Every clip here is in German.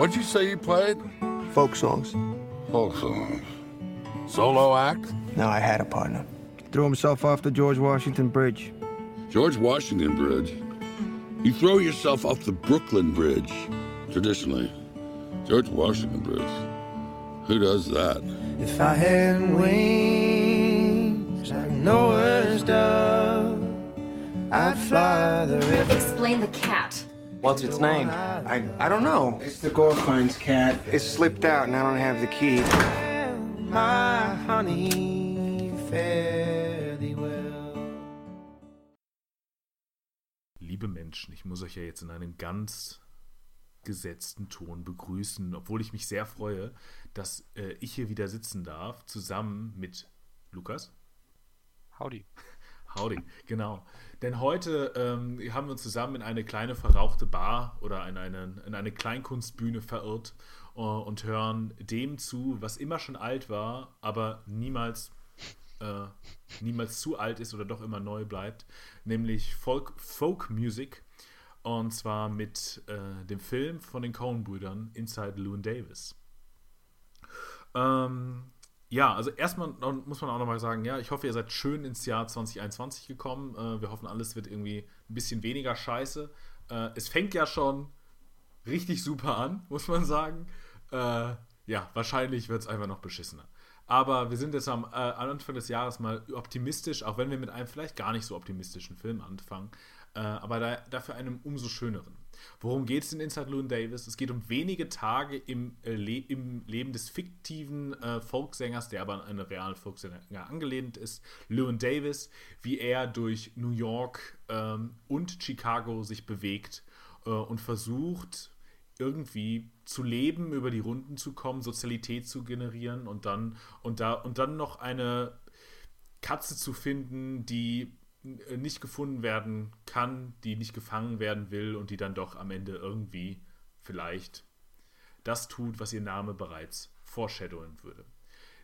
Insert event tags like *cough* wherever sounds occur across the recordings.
What'd you say you played? Folk songs. Folk songs. Solo act? No, I had a partner. Threw himself off the George Washington Bridge. George Washington Bridge. You throw yourself off the Brooklyn Bridge, traditionally. George Washington Bridge. Who does that? If I had wings like Noah's dove, I'd fly the river. Explain the cat. What's its name? I I don't know. It's the Gorfines cat. It slipped out and I don't have the key. My honey, fare thee well. Liebe Menschen, ich muss euch ja jetzt in einem ganz gesetzten Ton begrüßen, obwohl ich mich sehr freue, dass äh, ich hier wieder sitzen darf, zusammen mit Lukas. Howdy. Howdy, genau. Denn heute ähm, haben wir uns zusammen in eine kleine verrauchte Bar oder in eine, in eine Kleinkunstbühne verirrt äh, und hören dem zu, was immer schon alt war, aber niemals, äh, niemals zu alt ist oder doch immer neu bleibt, nämlich Folk, Folk Music. Und zwar mit äh, dem Film von den Coen-Brüdern Inside Llewyn Davis. Ähm, ja, also erstmal muss man auch nochmal sagen, ja, ich hoffe, ihr seid schön ins Jahr 2021 gekommen. Äh, wir hoffen, alles wird irgendwie ein bisschen weniger scheiße. Äh, es fängt ja schon richtig super an, *laughs* muss man sagen. Äh, ja, wahrscheinlich wird es einfach noch beschissener. Aber wir sind jetzt am, äh, am Anfang des Jahres mal optimistisch, auch wenn wir mit einem vielleicht gar nicht so optimistischen Film anfangen. Äh, aber da, dafür einem umso schöneren. Worum geht es in Inside Llewyn Davis? Es geht um wenige Tage im, äh, Le im Leben des fiktiven äh, Folksängers, der aber an einen realen Folksänger angelehnt ist, Llewyn Davis, wie er durch New York ähm, und Chicago sich bewegt äh, und versucht, irgendwie zu leben, über die Runden zu kommen, Sozialität zu generieren und dann, und da, und dann noch eine Katze zu finden, die nicht gefunden werden kann, die nicht gefangen werden will und die dann doch am Ende irgendwie vielleicht das tut, was ihr Name bereits foreshadowen würde.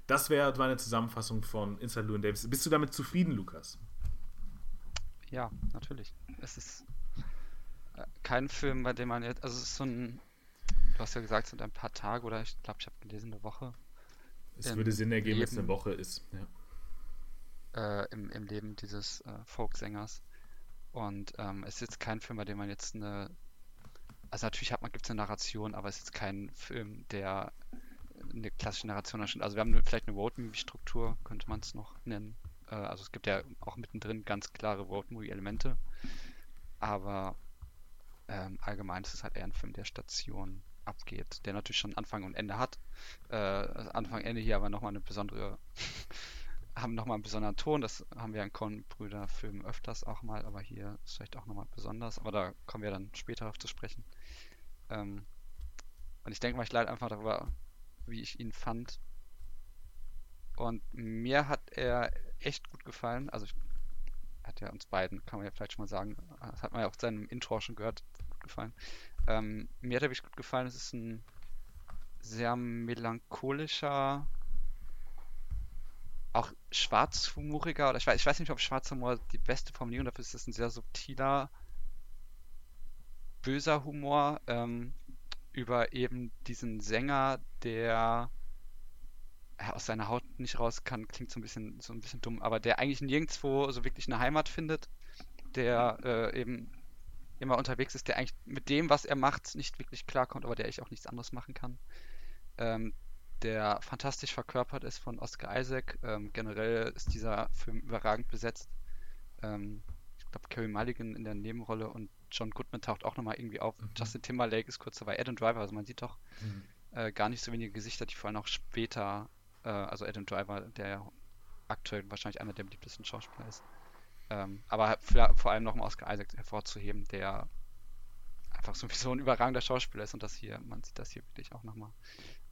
Das wäre meine Zusammenfassung von Inside Llewyn Davis. Bist du damit zufrieden, Lukas? Ja, natürlich. Es ist äh, kein Film, bei dem man jetzt, also es ist so ein, du hast ja gesagt, es sind ein paar Tage oder ich glaube, ich habe gelesen, eine Woche. Es würde Sinn ergeben, dass es eine Woche ist. Ja äh, im, im Leben dieses äh, Folksängers. Und ähm, es ist jetzt kein Film, bei dem man jetzt eine. Also natürlich gibt es eine Narration, aber es ist jetzt kein Film, der eine klassische Narration erscheint. Also wir haben vielleicht eine Road-Movie-Struktur, könnte man es noch nennen. Äh, also es gibt ja auch mittendrin ganz klare Road-Movie-Elemente. Aber ähm, allgemein ist es halt eher ein Film, der Station abgeht, der natürlich schon Anfang und Ende hat. Äh, Anfang, Ende hier aber nochmal eine besondere haben nochmal einen besonderen Ton. Das haben wir in Coen-Brüder-Filmen öfters auch mal, aber hier ist vielleicht auch nochmal besonders. Aber da kommen wir dann später auf zu sprechen. Ähm, und ich denke mal, ich leite einfach darüber, wie ich ihn fand. Und mir hat er echt gut gefallen. Also, ich, hat ja uns beiden, kann man ja vielleicht schon mal sagen, das hat man ja auch in seinem Intro schon gehört, gut gefallen. Ähm, mir hat er wirklich gut gefallen. Es ist ein sehr melancholischer, auch schwarzhumoriger, oder ich weiß, ich weiß nicht, ob Schwarzhumor die beste Formulierung dafür ist, es ist ein sehr subtiler, böser Humor ähm, über eben diesen Sänger, der aus seiner Haut nicht raus kann, klingt so ein bisschen so ein bisschen dumm, aber der eigentlich nirgendwo so wirklich eine Heimat findet, der äh, eben immer unterwegs ist, der eigentlich mit dem, was er macht, nicht wirklich klarkommt, aber der eigentlich auch nichts anderes machen kann. Ähm, der fantastisch verkörpert ist von Oscar Isaac. Ähm, generell ist dieser Film überragend besetzt. Ähm, ich glaube, Carey Mulligan in der Nebenrolle und John Goodman taucht auch nochmal irgendwie auf. Mhm. Justin Timberlake ist kurz dabei. Adam Driver, also man sieht doch mhm. äh, gar nicht so wenige Gesichter, die vor allem auch später, äh, also Adam Driver, der ja aktuell wahrscheinlich einer der beliebtesten Schauspieler ist. Ähm, aber vor allem noch um Oscar Isaac hervorzuheben, der einfach sowieso ein überragender Schauspieler ist und das hier, man sieht das hier wirklich auch nochmal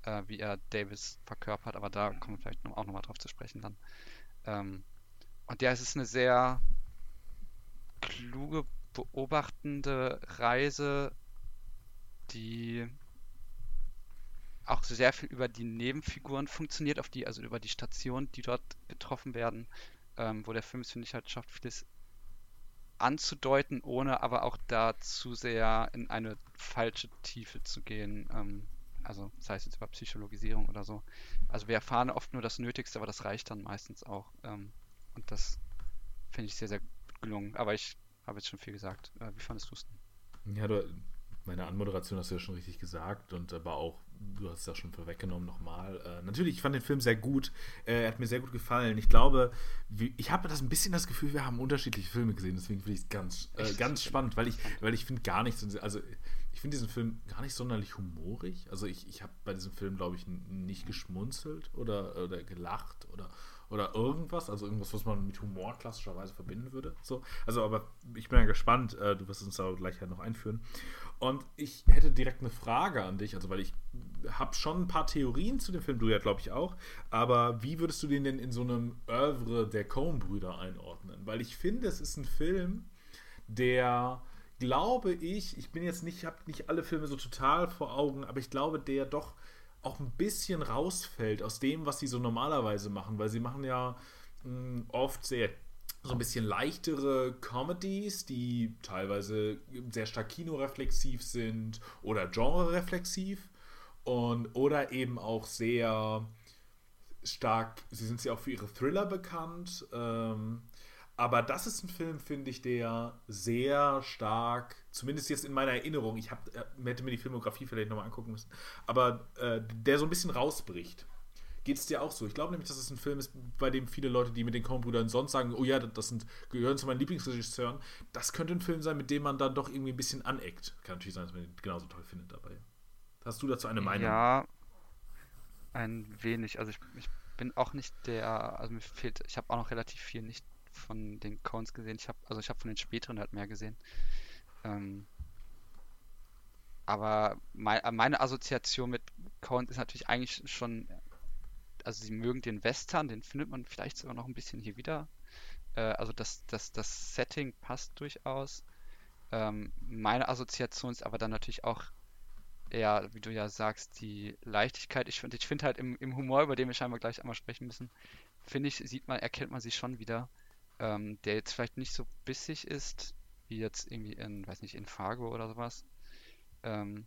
äh, wie er Davis verkörpert, aber da kommen wir vielleicht auch nochmal drauf zu sprechen dann. Ähm, und ja, es ist eine sehr kluge, beobachtende Reise, die auch sehr viel über die Nebenfiguren funktioniert, auf die, also über die Stationen, die dort getroffen werden, ähm, wo der Film es, finde ich, halt schafft, vieles anzudeuten, ohne aber auch da zu sehr in eine falsche Tiefe zu gehen. Ähm, also sei es jetzt über Psychologisierung oder so. Also wir erfahren oft nur das Nötigste, aber das reicht dann meistens auch. Ähm, und das finde ich sehr, sehr gelungen. Aber ich habe jetzt schon viel gesagt. Äh, wie fandest du es denn? Ja, du, meine Anmoderation hast du ja schon richtig gesagt und aber auch, du hast es ja schon vorweggenommen nochmal. Äh, natürlich, ich fand den Film sehr gut. Äh, er hat mir sehr gut gefallen. Ich glaube, wie, ich habe das ein bisschen das Gefühl, wir haben unterschiedliche Filme gesehen, deswegen finde ich es ganz, äh, ganz spannend, weil ich, weil ich finde gar nichts, also ich finde diesen Film gar nicht sonderlich humorig. Also ich, ich habe bei diesem Film, glaube ich, nicht geschmunzelt oder, oder gelacht oder oder irgendwas, also irgendwas, was man mit Humor klassischerweise verbinden würde. So, also, aber ich bin ja gespannt, äh, du wirst uns da gleich halt noch einführen. Und ich hätte direkt eine Frage an dich, also weil ich habe schon ein paar Theorien zu dem Film, du ja glaube ich auch, aber wie würdest du den denn in so einem Oeuvre der Coen-Brüder einordnen? Weil ich finde, es ist ein Film, der glaube ich, ich bin jetzt nicht, habe nicht alle Filme so total vor Augen, aber ich glaube, der doch auch ein bisschen rausfällt aus dem, was sie so normalerweise machen, weil sie machen ja mh, hm, oft sehr so ein bisschen leichtere Comedies, die teilweise sehr stark kinoreflexiv sind oder genrereflexiv und oder eben auch sehr stark, sie sind ja auch für ihre Thriller bekannt, ähm, aber das ist ein Film, finde ich, der sehr stark, zumindest jetzt in meiner Erinnerung, ich hab, äh, hätte mir die Filmografie vielleicht nochmal angucken müssen, aber äh, der so ein bisschen rausbricht. Geht es dir auch so? Ich glaube nämlich, dass es ein Film ist, bei dem viele Leute, die mit den Coen-Brüdern sonst sagen, oh ja, das sind, gehören zu meinen Lieblingsregisseuren, das könnte ein Film sein, mit dem man dann doch irgendwie ein bisschen aneckt. Kann natürlich sein, dass man ihn genauso toll findet dabei. Hast du dazu eine Meinung? Ja, ein wenig. Also ich, ich bin auch nicht der, also mir fehlt, ich habe auch noch relativ viel nicht von den Cones gesehen. Ich habe, also ich habe von den späteren halt mehr gesehen. Ähm, aber mein, äh, meine Assoziation mit Cones ist natürlich eigentlich schon, also sie mögen den Western, den findet man vielleicht sogar noch ein bisschen hier wieder. Äh, also das, das, das Setting passt durchaus. Ähm, meine Assoziation ist aber dann natürlich auch eher, wie du ja sagst, die Leichtigkeit. Ich finde ich find halt im, im Humor, über den wir scheinbar gleich einmal sprechen müssen, finde ich, sieht man, erkennt man sie schon wieder ähm, der jetzt vielleicht nicht so bissig ist, wie jetzt irgendwie in, weiß nicht, in Fargo oder sowas. Ähm,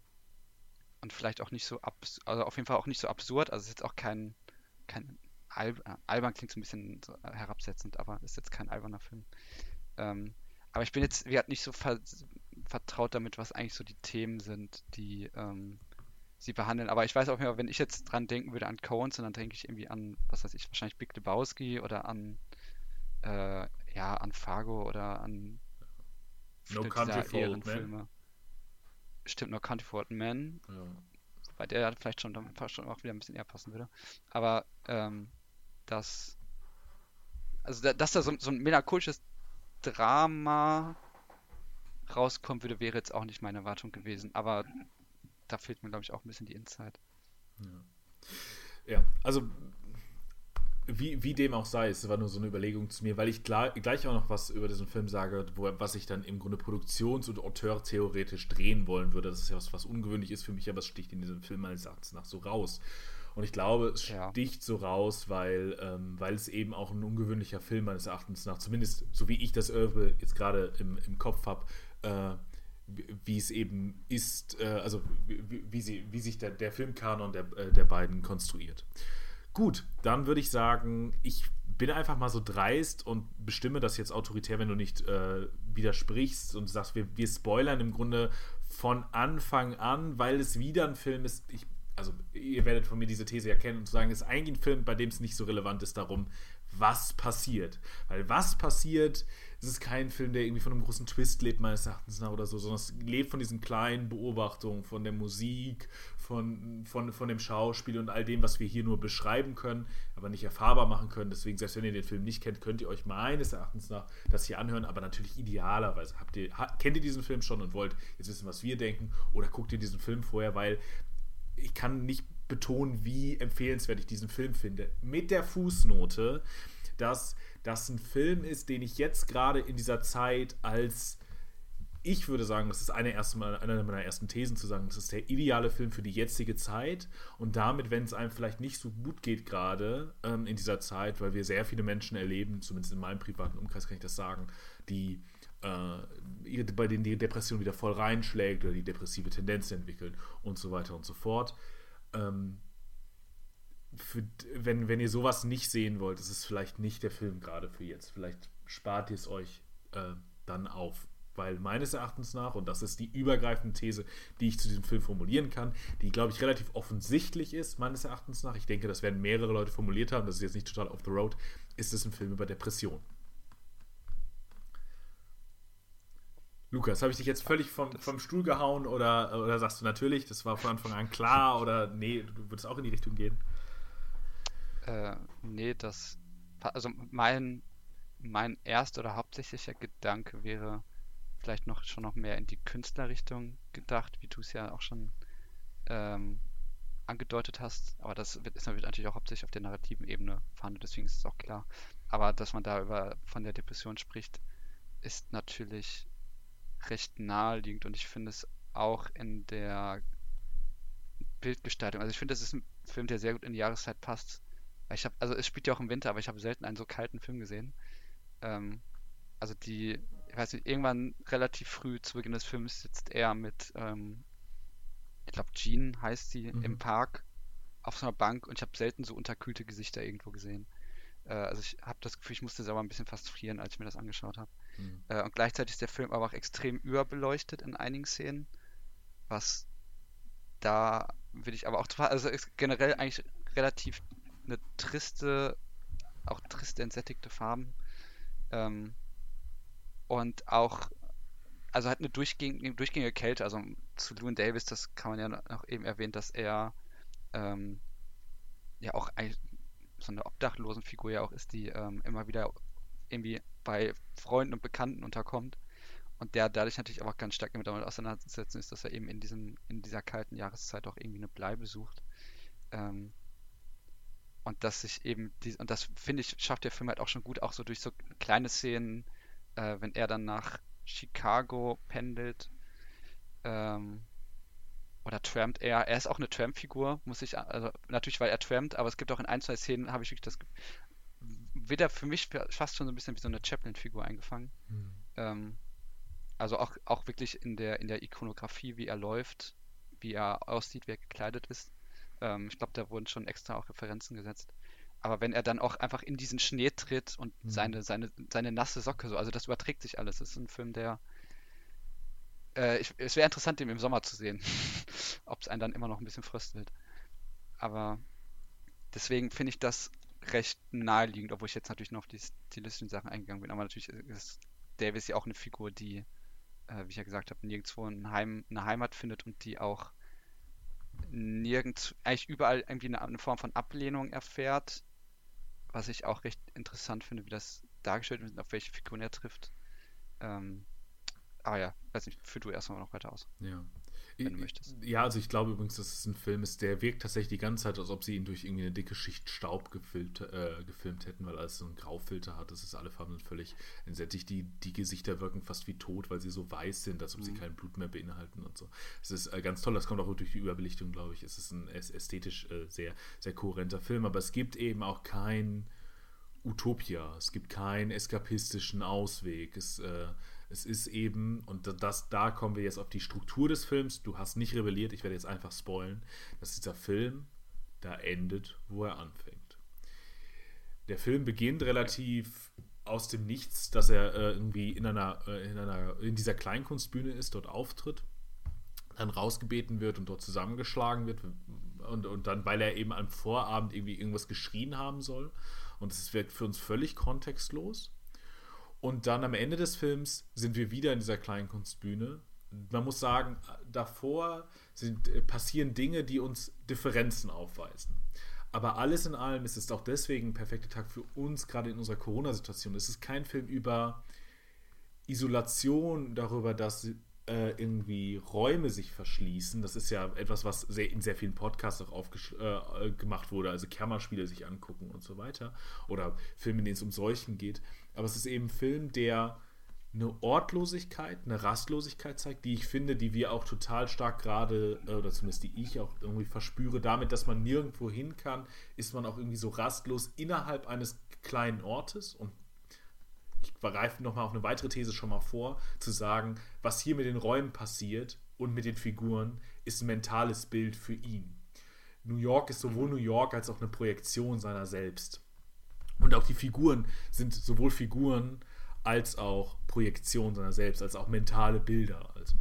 und vielleicht auch nicht so abs also auf jeden Fall auch nicht so absurd. Also es ist jetzt auch kein, kein Al äh, albern klingt so ein bisschen so herabsetzend, aber ist jetzt kein alberner Film. Ähm, aber ich bin jetzt, wie gesagt, nicht so ver vertraut damit, was eigentlich so die Themen sind, die ähm, sie behandeln. Aber ich weiß auch immer, wenn ich jetzt dran denken würde an Coens, dann denke ich irgendwie an, was weiß ich, wahrscheinlich Big Lebowski oder an äh, ja, an Fargo oder an No Country for Old Men. Stimmt, No Country for Old Men. Ja. Weil der vielleicht schon, fast schon auch wieder ein bisschen eher passen würde. Aber ähm, das, also da, dass da so, so ein melancholisches Drama rauskommen würde, wäre jetzt auch nicht meine Erwartung gewesen. Aber da fehlt mir, glaube ich, auch ein bisschen die Insight. Ja. ja, also wie, wie dem auch sei, es war nur so eine Überlegung zu mir, weil ich klar, gleich auch noch was über diesen Film sage, wo, was ich dann im Grunde produktions- und auteur-theoretisch drehen wollen würde. Das ist ja was, was ungewöhnlich ist für mich, aber es sticht in diesem Film meines Erachtens nach so raus. Und ich glaube, es ja. sticht so raus, weil, ähm, weil es eben auch ein ungewöhnlicher Film meines Erachtens nach, zumindest so wie ich das Oeuvre jetzt gerade im, im Kopf habe, äh, wie es eben ist, äh, also wie, wie, sie, wie sich der, der Filmkanon der, äh, der beiden konstruiert. Gut, dann würde ich sagen, ich bin einfach mal so dreist und bestimme das jetzt autoritär, wenn du nicht äh, widersprichst und sagst, wir, wir spoilern im Grunde von Anfang an, weil es wieder ein Film ist. Ich, also, ihr werdet von mir diese These erkennen und sagen, es ist eigentlich ein Film, bei dem es nicht so relevant ist darum, was passiert. Weil was passiert, es ist kein Film, der irgendwie von einem großen Twist lebt, meines Erachtens nach oder so, sondern es lebt von diesen kleinen Beobachtungen, von der Musik, von, von, von dem Schauspiel und all dem, was wir hier nur beschreiben können, aber nicht erfahrbar machen können. Deswegen, selbst wenn ihr den Film nicht kennt, könnt ihr euch meines Erachtens nach das hier anhören, aber natürlich idealerweise. Habt ihr, kennt ihr diesen Film schon und wollt jetzt wissen, was wir denken, oder guckt ihr diesen Film vorher, weil ich kann nicht betonen, wie empfehlenswert ich diesen Film finde. Mit der Fußnote, dass das ein Film ist, den ich jetzt gerade in dieser Zeit als ich würde sagen, das ist eine, erste eine meiner ersten Thesen zu sagen, das ist der ideale Film für die jetzige Zeit und damit, wenn es einem vielleicht nicht so gut geht gerade ähm, in dieser Zeit, weil wir sehr viele Menschen erleben, zumindest in meinem privaten Umkreis kann ich das sagen, die äh, bei denen die Depression wieder voll reinschlägt oder die depressive Tendenzen entwickeln und so weiter und so fort. Ähm, für, wenn, wenn ihr sowas nicht sehen wollt, ist es vielleicht nicht der Film gerade für jetzt. Vielleicht spart ihr es euch äh, dann auf. Weil meines Erachtens nach, und das ist die übergreifende These, die ich zu diesem Film formulieren kann, die, glaube ich, relativ offensichtlich ist, meines Erachtens nach, ich denke, das werden mehrere Leute formuliert haben, das ist jetzt nicht total off the road, ist es ein Film über Depression. Lukas, habe ich dich jetzt völlig vom, vom Stuhl gehauen oder, oder sagst du natürlich, das war von Anfang an klar oder nee, du würdest auch in die Richtung gehen? Äh, nee, das. Also mein, mein erster oder hauptsächlicher Gedanke wäre vielleicht noch schon noch mehr in die Künstlerrichtung gedacht, wie du es ja auch schon ähm, angedeutet hast. Aber das wird, ist natürlich auch hauptsächlich auf der narrativen Ebene verhandelt, deswegen ist es auch klar. Aber dass man da über von der Depression spricht, ist natürlich recht naheliegend und ich finde es auch in der Bildgestaltung. Also ich finde, das ist ein Film, der sehr gut in die Jahreszeit passt. Ich habe, also es spielt ja auch im Winter, aber ich habe selten einen so kalten Film gesehen. Ähm, also die, ich weiß nicht, irgendwann relativ früh zu Beginn des Films sitzt er mit, ähm, ich glaube Jean heißt sie, mhm. im Park auf so einer Bank und ich habe selten so unterkühlte Gesichter irgendwo gesehen. Äh, also ich habe das Gefühl, ich musste selber ein bisschen fast frieren, als ich mir das angeschaut habe. Mhm. Äh, und gleichzeitig ist der Film aber auch extrem überbeleuchtet in einigen Szenen, was da will ich aber auch also ist generell eigentlich relativ eine triste, auch triste, entsättigte Farben. Ähm, und auch, also hat eine durchgängige, durchgängige Kälte. Also zu Lewin Davis, das kann man ja noch eben erwähnen, dass er ähm, ja auch so eine Obdachlosenfigur ja auch ist, die ähm, immer wieder irgendwie bei Freunden und Bekannten unterkommt. Und der dadurch natürlich auch ganz stark damit auseinandersetzen ist, dass er eben in diesem, in dieser kalten Jahreszeit auch irgendwie eine Bleibe sucht. Ähm, und dass sich eben die, und das finde ich, schafft der Film halt auch schon gut, auch so durch so kleine Szenen, äh, wenn er dann nach Chicago pendelt, ähm, oder trampt er. Er ist auch eine Tramp-Figur, muss ich, also natürlich, weil er trampt, aber es gibt auch in ein, zwei Szenen, habe ich wirklich das, wird er für mich fast schon so ein bisschen wie so eine Chaplin-Figur eingefangen. Mhm. Ähm, also auch, auch wirklich in der, in der Ikonografie, wie er läuft, wie er aussieht, wie er gekleidet ist. Ähm, ich glaube, da wurden schon extra auch Referenzen gesetzt. Aber wenn er dann auch einfach in diesen Schnee tritt und mhm. seine, seine, seine nasse Socke so, also das überträgt sich alles. Das ist ein Film, der. Äh, ich, es wäre interessant, den im Sommer zu sehen. *laughs* Ob es einen dann immer noch ein bisschen fröstelt. Aber deswegen finde ich das recht naheliegend, obwohl ich jetzt natürlich noch auf die stilistischen Sachen eingegangen bin. Aber natürlich ist Davis ja auch eine Figur, die, äh, wie ich ja gesagt habe, nirgendwo ein Heim, eine Heimat findet und die auch nirgends, eigentlich überall irgendwie eine, eine, Form von Ablehnung erfährt, was ich auch recht interessant finde, wie das dargestellt wird auf welche Figuren er trifft. Ähm, aber ja, weiß nicht, führ du erstmal noch weiter aus. Ja wenn du möchtest. Ja, also ich glaube übrigens, dass es ein Film ist, der wirkt tatsächlich die ganze Zeit, als ob sie ihn durch irgendwie eine dicke Schicht Staub gefilmt, äh, gefilmt hätten, weil alles so einen Graufilter hat. Das ist alle Farben völlig entsättigt. Die, die Gesichter wirken fast wie tot, weil sie so weiß sind, als ob mhm. sie kein Blut mehr beinhalten und so. Es ist äh, ganz toll, das kommt auch durch die Überbelichtung, glaube ich. Es ist ein ästhetisch äh, sehr, sehr kohärenter Film, aber es gibt eben auch kein Utopia. Es gibt keinen eskapistischen Ausweg. Es äh, es ist eben, und das, da kommen wir jetzt auf die Struktur des Films. Du hast nicht rebelliert, ich werde jetzt einfach spoilen, dass dieser Film da endet, wo er anfängt. Der Film beginnt relativ aus dem Nichts, dass er äh, irgendwie in einer, äh, in einer, in dieser Kleinkunstbühne ist, dort auftritt, dann rausgebeten wird und dort zusammengeschlagen wird und, und dann, weil er eben am Vorabend irgendwie irgendwas geschrien haben soll. Und es wirkt für uns völlig kontextlos. Und dann am Ende des Films sind wir wieder in dieser Kleinkunstbühne. Man muss sagen, davor sind, äh, passieren Dinge, die uns Differenzen aufweisen. Aber alles in allem ist es auch deswegen ein perfekter Tag für uns, gerade in unserer Corona-Situation. Es ist kein Film über Isolation, darüber, dass irgendwie Räume sich verschließen. Das ist ja etwas, was sehr, in sehr vielen Podcasts auch äh, gemacht wurde. Also Kammerspiele sich angucken und so weiter. Oder Filme, in denen es um Seuchen geht. Aber es ist eben ein Film, der eine Ortlosigkeit, eine Rastlosigkeit zeigt, die ich finde, die wir auch total stark gerade, äh, oder zumindest die ich auch irgendwie verspüre, damit, dass man nirgendwo hin kann, ist man auch irgendwie so rastlos innerhalb eines kleinen Ortes und ich greife nochmal auf eine weitere These schon mal vor, zu sagen, was hier mit den Räumen passiert und mit den Figuren, ist ein mentales Bild für ihn. New York ist sowohl New York als auch eine Projektion seiner selbst. Und auch die Figuren sind sowohl Figuren als auch Projektion seiner selbst, als auch mentale Bilder. Also.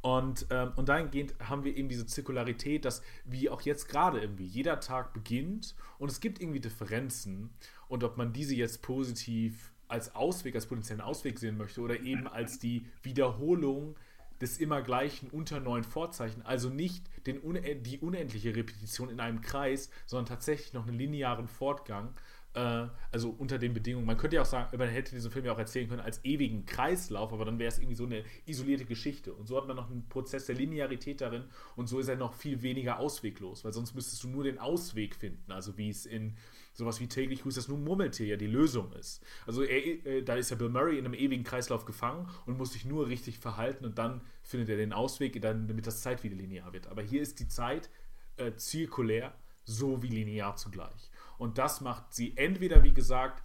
Und, ähm, und dahingehend haben wir eben diese Zirkularität, dass wie auch jetzt gerade irgendwie jeder Tag beginnt und es gibt irgendwie Differenzen und ob man diese jetzt positiv als Ausweg, als potenziellen Ausweg sehen möchte oder eben als die Wiederholung des immer gleichen unter neuen Vorzeichen, also nicht den, die unendliche Repetition in einem Kreis, sondern tatsächlich noch einen linearen Fortgang, äh, also unter den Bedingungen. Man könnte ja auch sagen, man hätte diesen Film ja auch erzählen können als ewigen Kreislauf, aber dann wäre es irgendwie so eine isolierte Geschichte. Und so hat man noch einen Prozess der Linearität darin und so ist er noch viel weniger ausweglos, weil sonst müsstest du nur den Ausweg finden, also wie es in sowas wie täglich grüßt das nun Murmeltier ja die Lösung ist. Also er, äh, da ist ja Bill Murray in einem ewigen Kreislauf gefangen und muss sich nur richtig verhalten und dann findet er den Ausweg, dann, damit das Zeit wieder linear wird. Aber hier ist die Zeit äh, zirkulär so wie linear zugleich. Und das macht sie entweder, wie gesagt,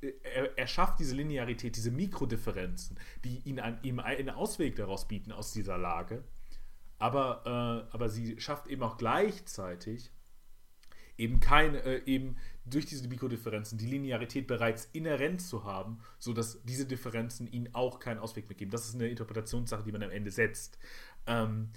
er, er, schafft diese Linearität, diese Mikrodifferenzen, die ihn an, ihm einen Ausweg daraus bieten aus dieser Lage. Aber, äh, aber sie schafft eben auch gleichzeitig eben keine, äh, eben durch diese Mikrodifferenzen die Linearität bereits inhärent zu haben, sodass diese Differenzen ihnen auch keinen Ausweg mehr geben. Das ist eine Interpretationssache, die man am Ende setzt. Ähm,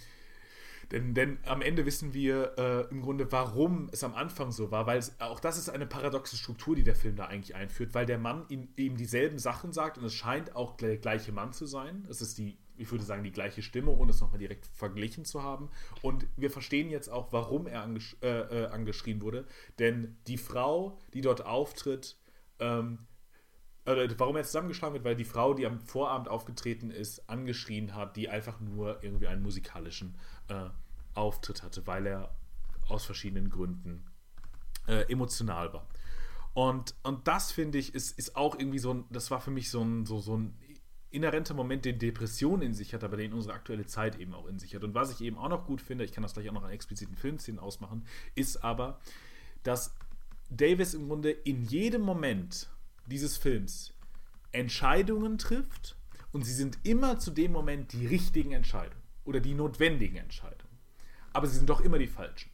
denn, denn am Ende wissen wir äh, im Grunde, warum es am Anfang so war, weil es, auch das ist eine paradoxe Struktur, die der Film da eigentlich einführt, weil der Mann ihm, ihm dieselben Sachen sagt und es scheint auch der gleiche Mann zu sein. Es ist die, ich würde sagen, die gleiche Stimme, ohne es nochmal direkt verglichen zu haben. Und wir verstehen jetzt auch, warum er angesch äh, äh, angeschrien wurde, denn die Frau, die dort auftritt, ähm, warum er zusammengeschlagen wird, weil die Frau, die am Vorabend aufgetreten ist, angeschrien hat, die einfach nur irgendwie einen musikalischen äh, Auftritt hatte, weil er aus verschiedenen Gründen äh, emotional war. Und, und das finde ich, ist, ist auch irgendwie so ein, das war für mich so ein, so, so ein inhärenter Moment, den Depression in sich hat, aber den unsere aktuelle Zeit eben auch in sich hat. Und was ich eben auch noch gut finde, ich kann das gleich auch noch an expliziten Filmszenen ausmachen, ist aber, dass Davis im Grunde in jedem Moment dieses Films Entscheidungen trifft und sie sind immer zu dem Moment die richtigen Entscheidungen oder die notwendigen Entscheidungen. Aber sie sind doch immer die falschen.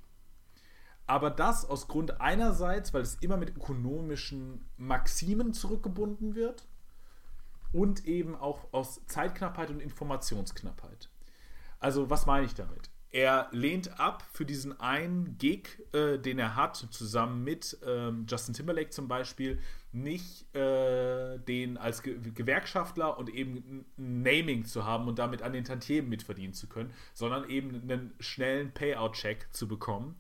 Aber das aus Grund einerseits, weil es immer mit ökonomischen Maximen zurückgebunden wird und eben auch aus Zeitknappheit und Informationsknappheit. Also was meine ich damit? er lehnt ab für diesen einen Gig, äh, den er hat, zusammen mit ähm, Justin Timberlake zum Beispiel, nicht äh, den als Ge Gewerkschaftler und eben Naming zu haben und damit an den Tantiemen mitverdienen zu können, sondern eben einen schnellen Payout-Check zu bekommen.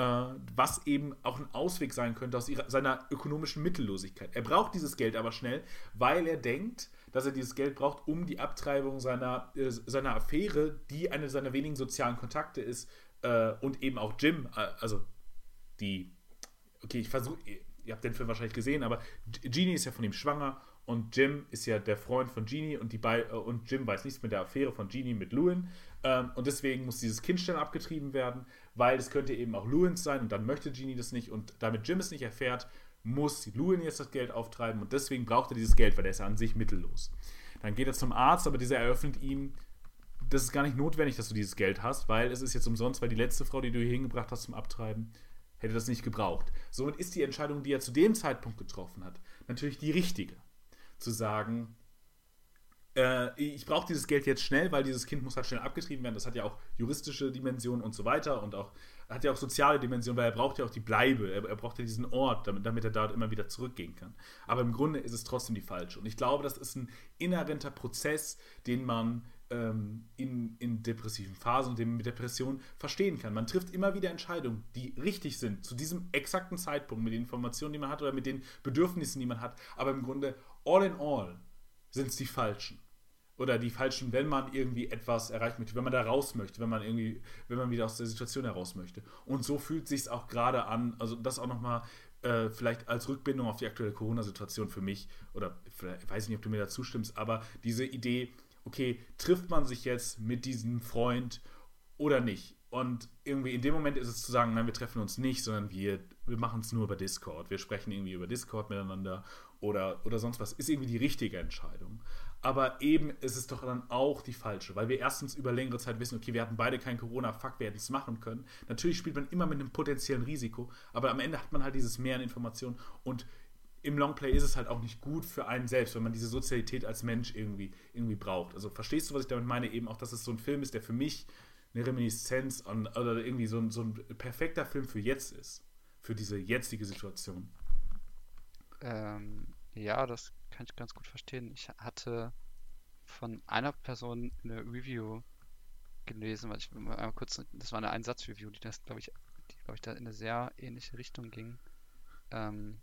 Äh, was eben auch ein Ausweg sein könnte aus ihrer, seiner ökonomischen Mittellosigkeit. Er braucht dieses Geld aber schnell, weil er denkt, dass er dieses Geld braucht, um die Abtreibung seiner, äh, seiner Affäre, die eine seiner wenigen sozialen Kontakte ist, äh, und eben auch Jim, äh, also die, okay, ich versuche, ihr habt den Film wahrscheinlich gesehen, aber Jeannie ist ja von ihm schwanger und Jim ist ja der Freund von Jeannie und, die bei, äh, und Jim weiß nichts mit der Affäre von Jeannie mit Lewin. Ähm, und deswegen muss dieses Kind schnell abgetrieben werden, weil es könnte eben auch Lewins sein und dann möchte Jeannie das nicht und damit Jim es nicht erfährt, muss Lewin jetzt das Geld auftreiben und deswegen braucht er dieses Geld, weil er ist ja an sich mittellos. Dann geht er zum Arzt, aber dieser eröffnet ihm, das ist gar nicht notwendig, dass du dieses Geld hast, weil es ist jetzt umsonst, weil die letzte Frau, die du hier hingebracht hast zum Abtreiben, hätte das nicht gebraucht. Somit ist die Entscheidung, die er zu dem Zeitpunkt getroffen hat, natürlich die richtige. Zu sagen, äh, ich brauche dieses Geld jetzt schnell, weil dieses Kind muss halt schnell abgetrieben werden. Das hat ja auch juristische Dimensionen und so weiter und auch hat ja auch soziale Dimensionen, weil er braucht ja auch die Bleibe, er, er braucht ja diesen Ort, damit, damit er dort immer wieder zurückgehen kann. Aber im Grunde ist es trotzdem die falsche. Und ich glaube, das ist ein inhärenter Prozess, den man ähm, in, in depressiven Phasen und dem mit Depression verstehen kann. Man trifft immer wieder Entscheidungen, die richtig sind, zu diesem exakten Zeitpunkt, mit den Informationen, die man hat oder mit den Bedürfnissen, die man hat. Aber im Grunde, all in all, sind es die falschen oder die falschen, wenn man irgendwie etwas erreichen möchte, wenn man da raus möchte, wenn man irgendwie, wenn man wieder aus der Situation heraus möchte. Und so fühlt sich auch gerade an, also das auch nochmal äh, vielleicht als Rückbindung auf die aktuelle Corona-Situation für mich, oder ich weiß nicht, ob du mir da zustimmst, aber diese Idee, okay, trifft man sich jetzt mit diesem Freund oder nicht? Und irgendwie in dem Moment ist es zu sagen, nein, wir treffen uns nicht, sondern wir, wir machen es nur über Discord. Wir sprechen irgendwie über Discord miteinander oder, oder sonst was. Ist irgendwie die richtige Entscheidung. aber eben ist es doch dann auch die falsche, weil wir erstens über längere Zeit wissen, okay, wir hatten beide kein Corona, fuck, wir hätten es machen können. Natürlich spielt man immer mit einem potenziellen Risiko, aber am Ende hat man halt dieses Mehr an Informationen und im Longplay ist es halt auch nicht gut für einen selbst, wenn man diese Sozialität als Mensch irgendwie, irgendwie braucht. Also verstehst du, was ich damit meine? Eben auch, dass es so ein Film ist, der für mich eine Reminiszenz an, oder irgendwie so ein, so ein perfekter Film für jetzt ist. Für diese jetzige Situation. Ähm, ja, das kann ich ganz gut verstehen. Ich hatte von einer Person eine Review gelesen, weil ich mal kurz, das war eine Einsatzreview, die das, glaube ich, die, glaube ich, da in eine sehr ähnliche Richtung ging. Ähm,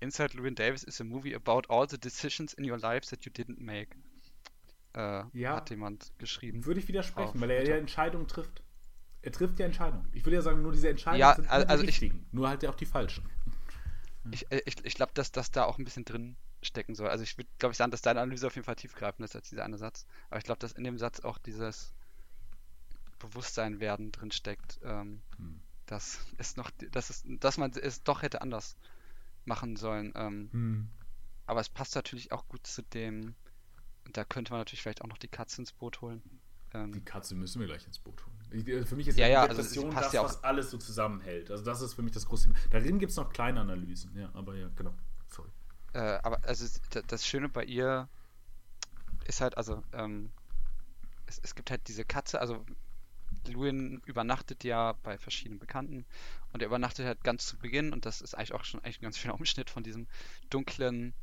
Inside Llewyn Davis is a movie about all the decisions in your lives that you didn't make. Äh, Ja. Hat jemand geschrieben. Würde ich widersprechen, weil er ja. Entscheidungen trifft. Er trifft ja Entscheidungen. Ich würde ja sagen, nur diese Entscheidungen Ja, sind also die ich- richtigen. Nur halt auch die falschen. Ich, äh, ich, ich glaube, dass das da auch ein bisschen drin stecken soll. Also ich würde, glaube ich, sagen, dass deine Analyse auf jeden Fall tiefgreifender ist als dieser eine Satz. Aber ich glaube, dass in dem Satz auch dieses Bewusstsein werden drin steckt, ähm, Hm. dass es noch, dass es, dass man es doch hätte anders machen sollen. Ähm, Hm. aber es passt natürlich auch gut zu dem, und da könnte man natürlich vielleicht auch noch die Katze ins Boot holen. Ähm, Die Katze müssen wir gleich ins Boot holen. Ich- äh, Für mich ist Ja, die ja, also Depression passt das, ja was alles so zusammenhält. Also das ist für mich das große Thema. Darin gibt es noch kleine Analysen. Ja, aber ja, genau. Sorry. Äh, aber also das Schöne bei ihr ist halt, also ähm, es, es gibt halt diese Katze, also Lewin übernachtet ja bei verschiedenen Bekannten und er übernachtet halt ganz zu Beginn und das ist eigentlich auch schon eigentlich ein ganz schöner Umschnitt von diesem dunklen,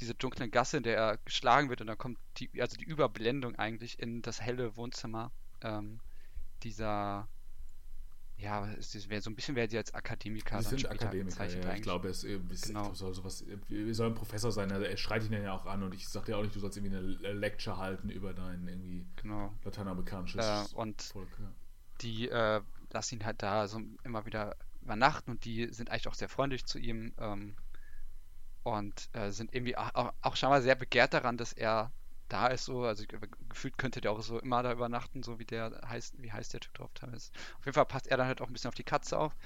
diese dunklen Gasse, in der er geschlagen wird und dann kommt die, also die Überblendung eigentlich in das helle Wohnzimmer ähm, dieser ja, es wäre so ein bisschen wäre sie als Akademiker dann sind Akademiker, ja. Ich glaube, es ist, Genau. soll sowas, soll ein Professor sein. Also er schreit ihn ja auch an und ich sag dir auch nicht, du sollst irgendwie eine Lecture halten über dein irgendwie Genau. lateinamerikanisches Äh, und Volk. Ja. die äh, lassen ihn halt da so immer wieder übernachten und die sind eigentlich auch sehr freundlich zu ihm ähm, und äh, sind irgendwie auch, auch, scheinbar sehr begehrt daran, dass er da ist so, also ge- gefühlt könnte der auch so immer da übernachten, so wie der heißt, wie heißt der Typ drauf teilweise. Auf jeden Fall passt er dann halt auch ein bisschen auf die Katze auf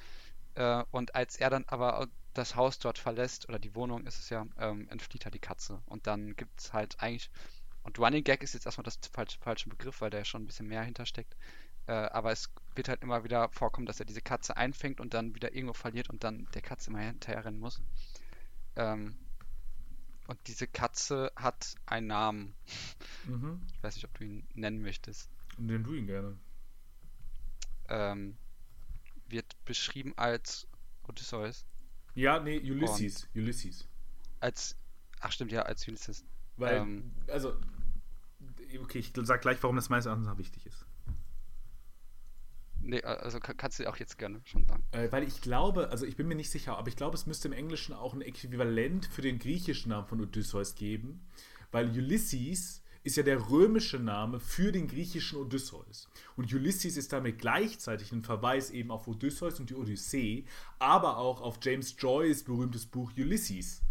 äh, und als er dann aber das Haus dort verlässt, oder die Wohnung ist es ja, ähm, entflieht halt die Katze und dann gibt es halt eigentlich, und Running Gag ist jetzt erstmal das falsche, falsche Begriff, weil ja schon ein bisschen mehr hintersteckt, äh, aber es wird halt immer wieder vorkommen, dass er diese Katze einfängt und dann wieder irgendwo verliert und dann der Katze immer hinterher rennen muss. Ähm, und diese Katze hat einen Namen. Mhm. Ich weiß nicht, ob du ihn nennen möchtest. Den du ihn gerne. Ähm, wird beschrieben als Odysseus. Ja, nee, Ulysses. Ulysses. Als. Ach stimmt, ja, als Ulysses. Weil, Ähm. also, okay, ich sag gleich, warum das meines Erachtens wichtig ist. Nee, also ka- kannst du auch jetzt gerne schon sagen. Äh, weil ich glaube, also ich bin mir nicht sicher, aber ich glaube, es müsste im Englischen auch ein Äquivalent für den griechischen Namen von Odysseus geben, weil Ulysses ist ja der römische Name für den griechischen Odysseus. Und Ulysses ist damit gleichzeitig ein Verweis eben auf Odysseus und die Odyssee, aber auch auf James Joyce berühmtes Buch Ulysses.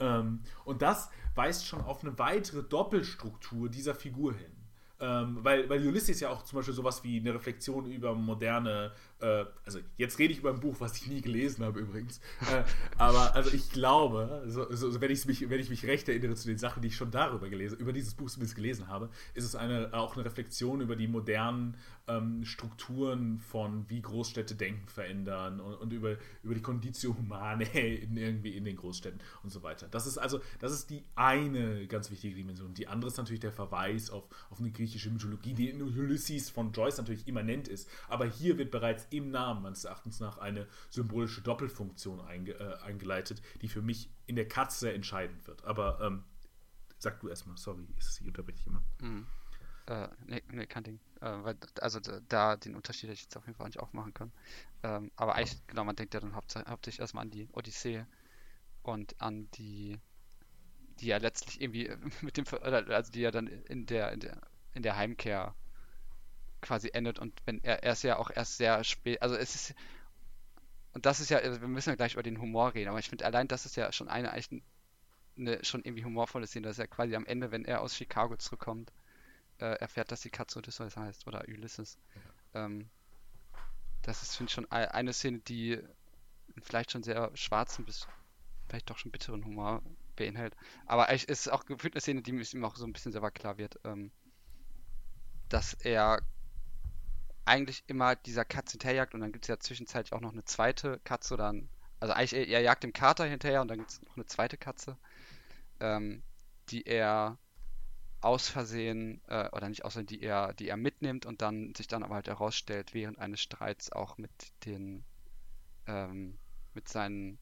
Ähm, und das weist schon auf eine weitere Doppelstruktur dieser Figur hin. Ähm, weil, weil Ulysses ja auch zum Beispiel sowas wie eine Reflexion über moderne, äh, also jetzt rede ich über ein Buch, was ich nie gelesen habe übrigens, äh, aber also ich glaube, so, so, wenn, ich mich, wenn ich mich recht erinnere zu den Sachen, die ich schon darüber gelesen, über dieses Buch zumindest gelesen habe, ist es eine, auch eine Reflexion über die modernen ähm, Strukturen von wie Großstädte denken verändern und, und über, über die Conditio Humane *laughs* in, irgendwie in den Großstädten und so weiter. Das ist also, das ist die eine ganz wichtige Dimension. Die andere ist natürlich der Verweis auf, auf eine griechische Mythologie, die in Ulysses von Joyce natürlich immanent ist. Aber hier wird bereits im Namen meines Erachtens nach eine symbolische Doppelfunktion einge, äh, eingeleitet, die für mich in der Katze entscheidend wird. Aber ähm, sag du erstmal, sorry, ich unterbreche immer. Mhm. Äh, nee, nee, kein Ding. Äh, weil, also da, den Unterschied hätte ich jetzt auf jeden Fall nicht aufmachen können. Ähm, aber eigentlich, genau, man denkt ja dann hauptsächlich, erstmal an die Odyssee und an die, die ja letztlich irgendwie *laughs* mit dem, oder, also die ja dann in der, in der, in der Heimkehr quasi endet und wenn er, er ist ja auch erst sehr spät, also es ist, und das ist ja, also wir müssen ja gleich über den Humor reden, aber ich finde allein das ist ja schon eine, eigentlich eine schon irgendwie humorvolle Szene, dass er quasi am Ende, wenn er aus Chicago zurückkommt, äh, erfährt, dass die Katze Odysseus heißt oder Ulysses. Ähm, das ist, finde ich, schon ei- eine Szene, die vielleicht schon sehr schwarzen bis vielleicht doch schon bitteren Humor beinhaltet. Aber es ist auch gefühlt eine Szene, die ihm auch so ein bisschen selber klar wird, ähm, dass er eigentlich immer dieser Katze hinterherjagt und dann gibt es ja zwischenzeitlich auch noch eine zweite Katze oder also eigentlich er, er jagt dem Kater hinterher und dann gibt es noch eine zweite Katze, ähm, die er aus Versehen, äh, oder nicht aus Versehen, die er, die er mitnimmt und dann sich dann aber halt herausstellt, während eines Streits auch mit den, ähm, mit seinen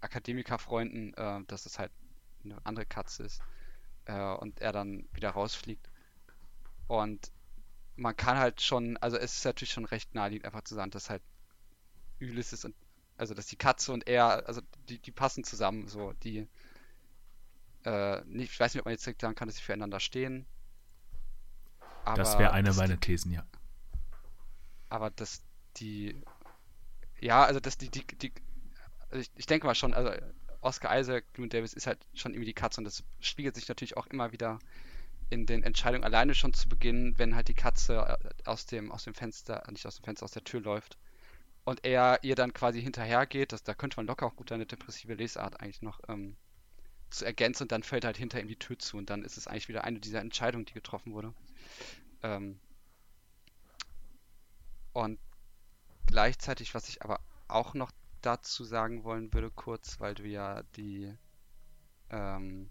Akademikerfreunden, äh, dass es halt eine andere Katze ist äh, und er dann wieder rausfliegt. Und man kann halt schon, also es ist natürlich schon recht naheliegend einfach zu sagen, dass halt Ulysses und, also dass die Katze und er, also die, die passen zusammen, so, die, äh, nicht, ich weiß nicht, ob man jetzt sagen kann, dass sie füreinander stehen. Aber das wäre eine meiner Thesen, ja. Aber dass die, ja, also dass die, die, die also ich, ich denke mal schon, also Oscar Isaac, Loon Davis ist halt schon irgendwie die Katze und das spiegelt sich natürlich auch immer wieder in den Entscheidungen alleine schon zu Beginn, wenn halt die Katze äh, aus dem, aus dem Fenster, nicht aus dem Fenster, aus der Tür läuft und er ihr dann quasi hinterher geht, das, da könnte man locker auch gut eine depressive Lesart eigentlich noch ähm, zu ergänzen und dann fällt halt hinter ihm die Tür zu und dann ist es eigentlich wieder eine dieser Entscheidungen, die getroffen wurde. Ähm, und gleichzeitig, was ich aber auch noch dazu sagen wollen würde, kurz, weil du ja die ähm,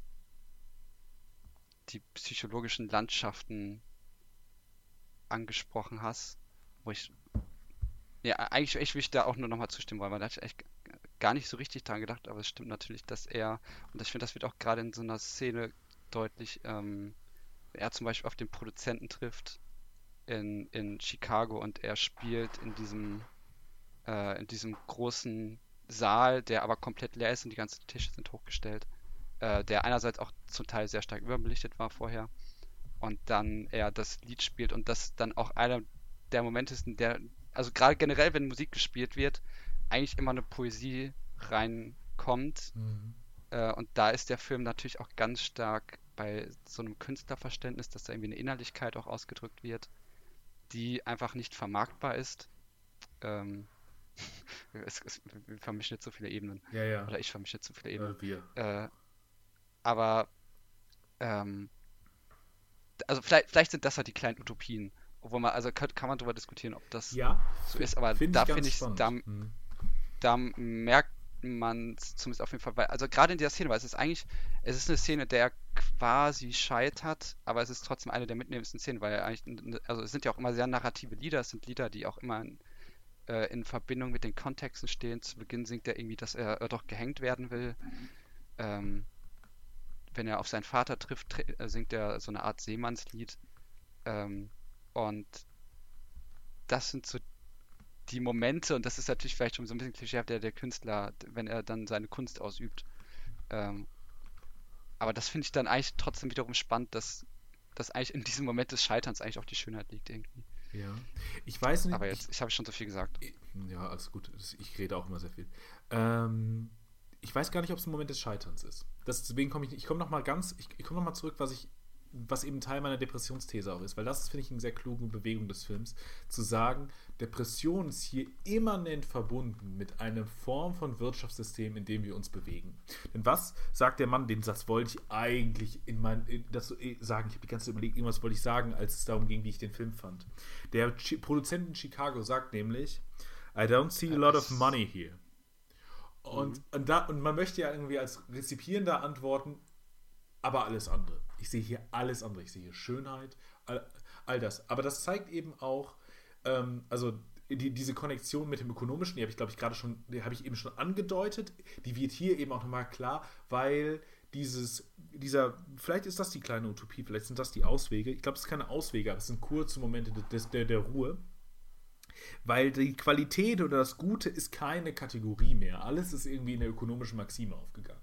die psychologischen Landschaften angesprochen hast, wo ich ja, eigentlich echt will ich da auch nur nochmal zustimmen wollen, weil da hatte ich echt gar nicht so richtig dran gedacht, aber es stimmt natürlich, dass er, und ich finde, das wird auch gerade in so einer Szene deutlich, ähm, er zum Beispiel auf den Produzenten trifft in, in Chicago und er spielt in diesem, äh, in diesem großen Saal, der aber komplett leer ist und die ganzen Tische sind hochgestellt äh, der einerseits auch zum Teil sehr stark überbelichtet war vorher und dann er das Lied spielt und das dann auch einer der Momente ist, in der, also gerade generell, wenn Musik gespielt wird, eigentlich immer eine Poesie reinkommt. Mhm. Äh, und da ist der Film natürlich auch ganz stark bei so einem Künstlerverständnis, dass da irgendwie eine Innerlichkeit auch ausgedrückt wird, die einfach nicht vermarktbar ist. Ähm, *laughs* es, es, wir vermischen jetzt so viele Ebenen. Ja, ja. Oder ich vermische jetzt so viele Ebenen. Äh, wir. Äh, aber ähm, also vielleicht, vielleicht sind das halt die kleinen Utopien. Obwohl man, also kann, kann man darüber diskutieren, ob das ja, so ist, aber find da finde ich, da, mhm. da merkt man zumindest auf jeden Fall, weil, also gerade in der Szene, weil es ist eigentlich, es ist eine Szene, der quasi scheitert, aber es ist trotzdem eine der mitnehmendsten Szenen, weil eigentlich, also es sind ja auch immer sehr narrative Lieder, es sind Lieder, die auch immer in, äh, in Verbindung mit den Kontexten stehen. Zu Beginn singt er irgendwie, dass er, er doch gehängt werden will. Ähm, wenn er auf seinen Vater trifft, äh, singt er so eine Art Seemannslied. Ähm, und das sind so die Momente, und das ist natürlich vielleicht schon so ein bisschen klischee, der, der Künstler, wenn er dann seine Kunst ausübt. Ähm, aber das finde ich dann eigentlich trotzdem wiederum spannend, dass, dass eigentlich in diesem Moment des Scheiterns eigentlich auch die Schönheit liegt irgendwie. Ja, ich weiß nicht. Aber jetzt, ich, ich habe schon so viel gesagt. Ja, alles gut. Ich rede auch immer sehr viel. Ähm, ich weiß gar nicht, ob es ein Moment des Scheiterns ist. Das, deswegen komme ich, ich komme noch mal ganz, ich, ich komme noch mal zurück, was ich, was eben Teil meiner Depressionsthese auch ist, weil das finde ich eine sehr kluge Bewegung des Films, zu sagen, Depression ist hier immanent verbunden mit einer Form von Wirtschaftssystem, in dem wir uns bewegen. Denn was sagt der Mann, den Satz wollte ich eigentlich in mein, in, das eh sagen, ich habe die ganze Zeit überlegt, irgendwas wollte ich sagen, als es darum ging, wie ich den Film fand. Der Produzent in Chicago sagt nämlich, I don't see a lot of money here. Und, mhm. und, da, und man möchte ja irgendwie als Rezipierender antworten, aber alles andere. Ich sehe hier alles andere. Ich sehe hier Schönheit, all, all das. Aber das zeigt eben auch, ähm, also die, diese Konnektion mit dem Ökonomischen, die habe ich, glaube ich, gerade schon, die habe ich eben schon angedeutet, die wird hier eben auch nochmal klar, weil dieses, dieser, vielleicht ist das die kleine Utopie, vielleicht sind das die Auswege. Ich glaube, es ist keine Auswege, aber es sind kurze Momente des, der, der Ruhe. Weil die Qualität oder das Gute ist keine Kategorie mehr. Alles ist irgendwie in der ökonomischen Maxime aufgegangen.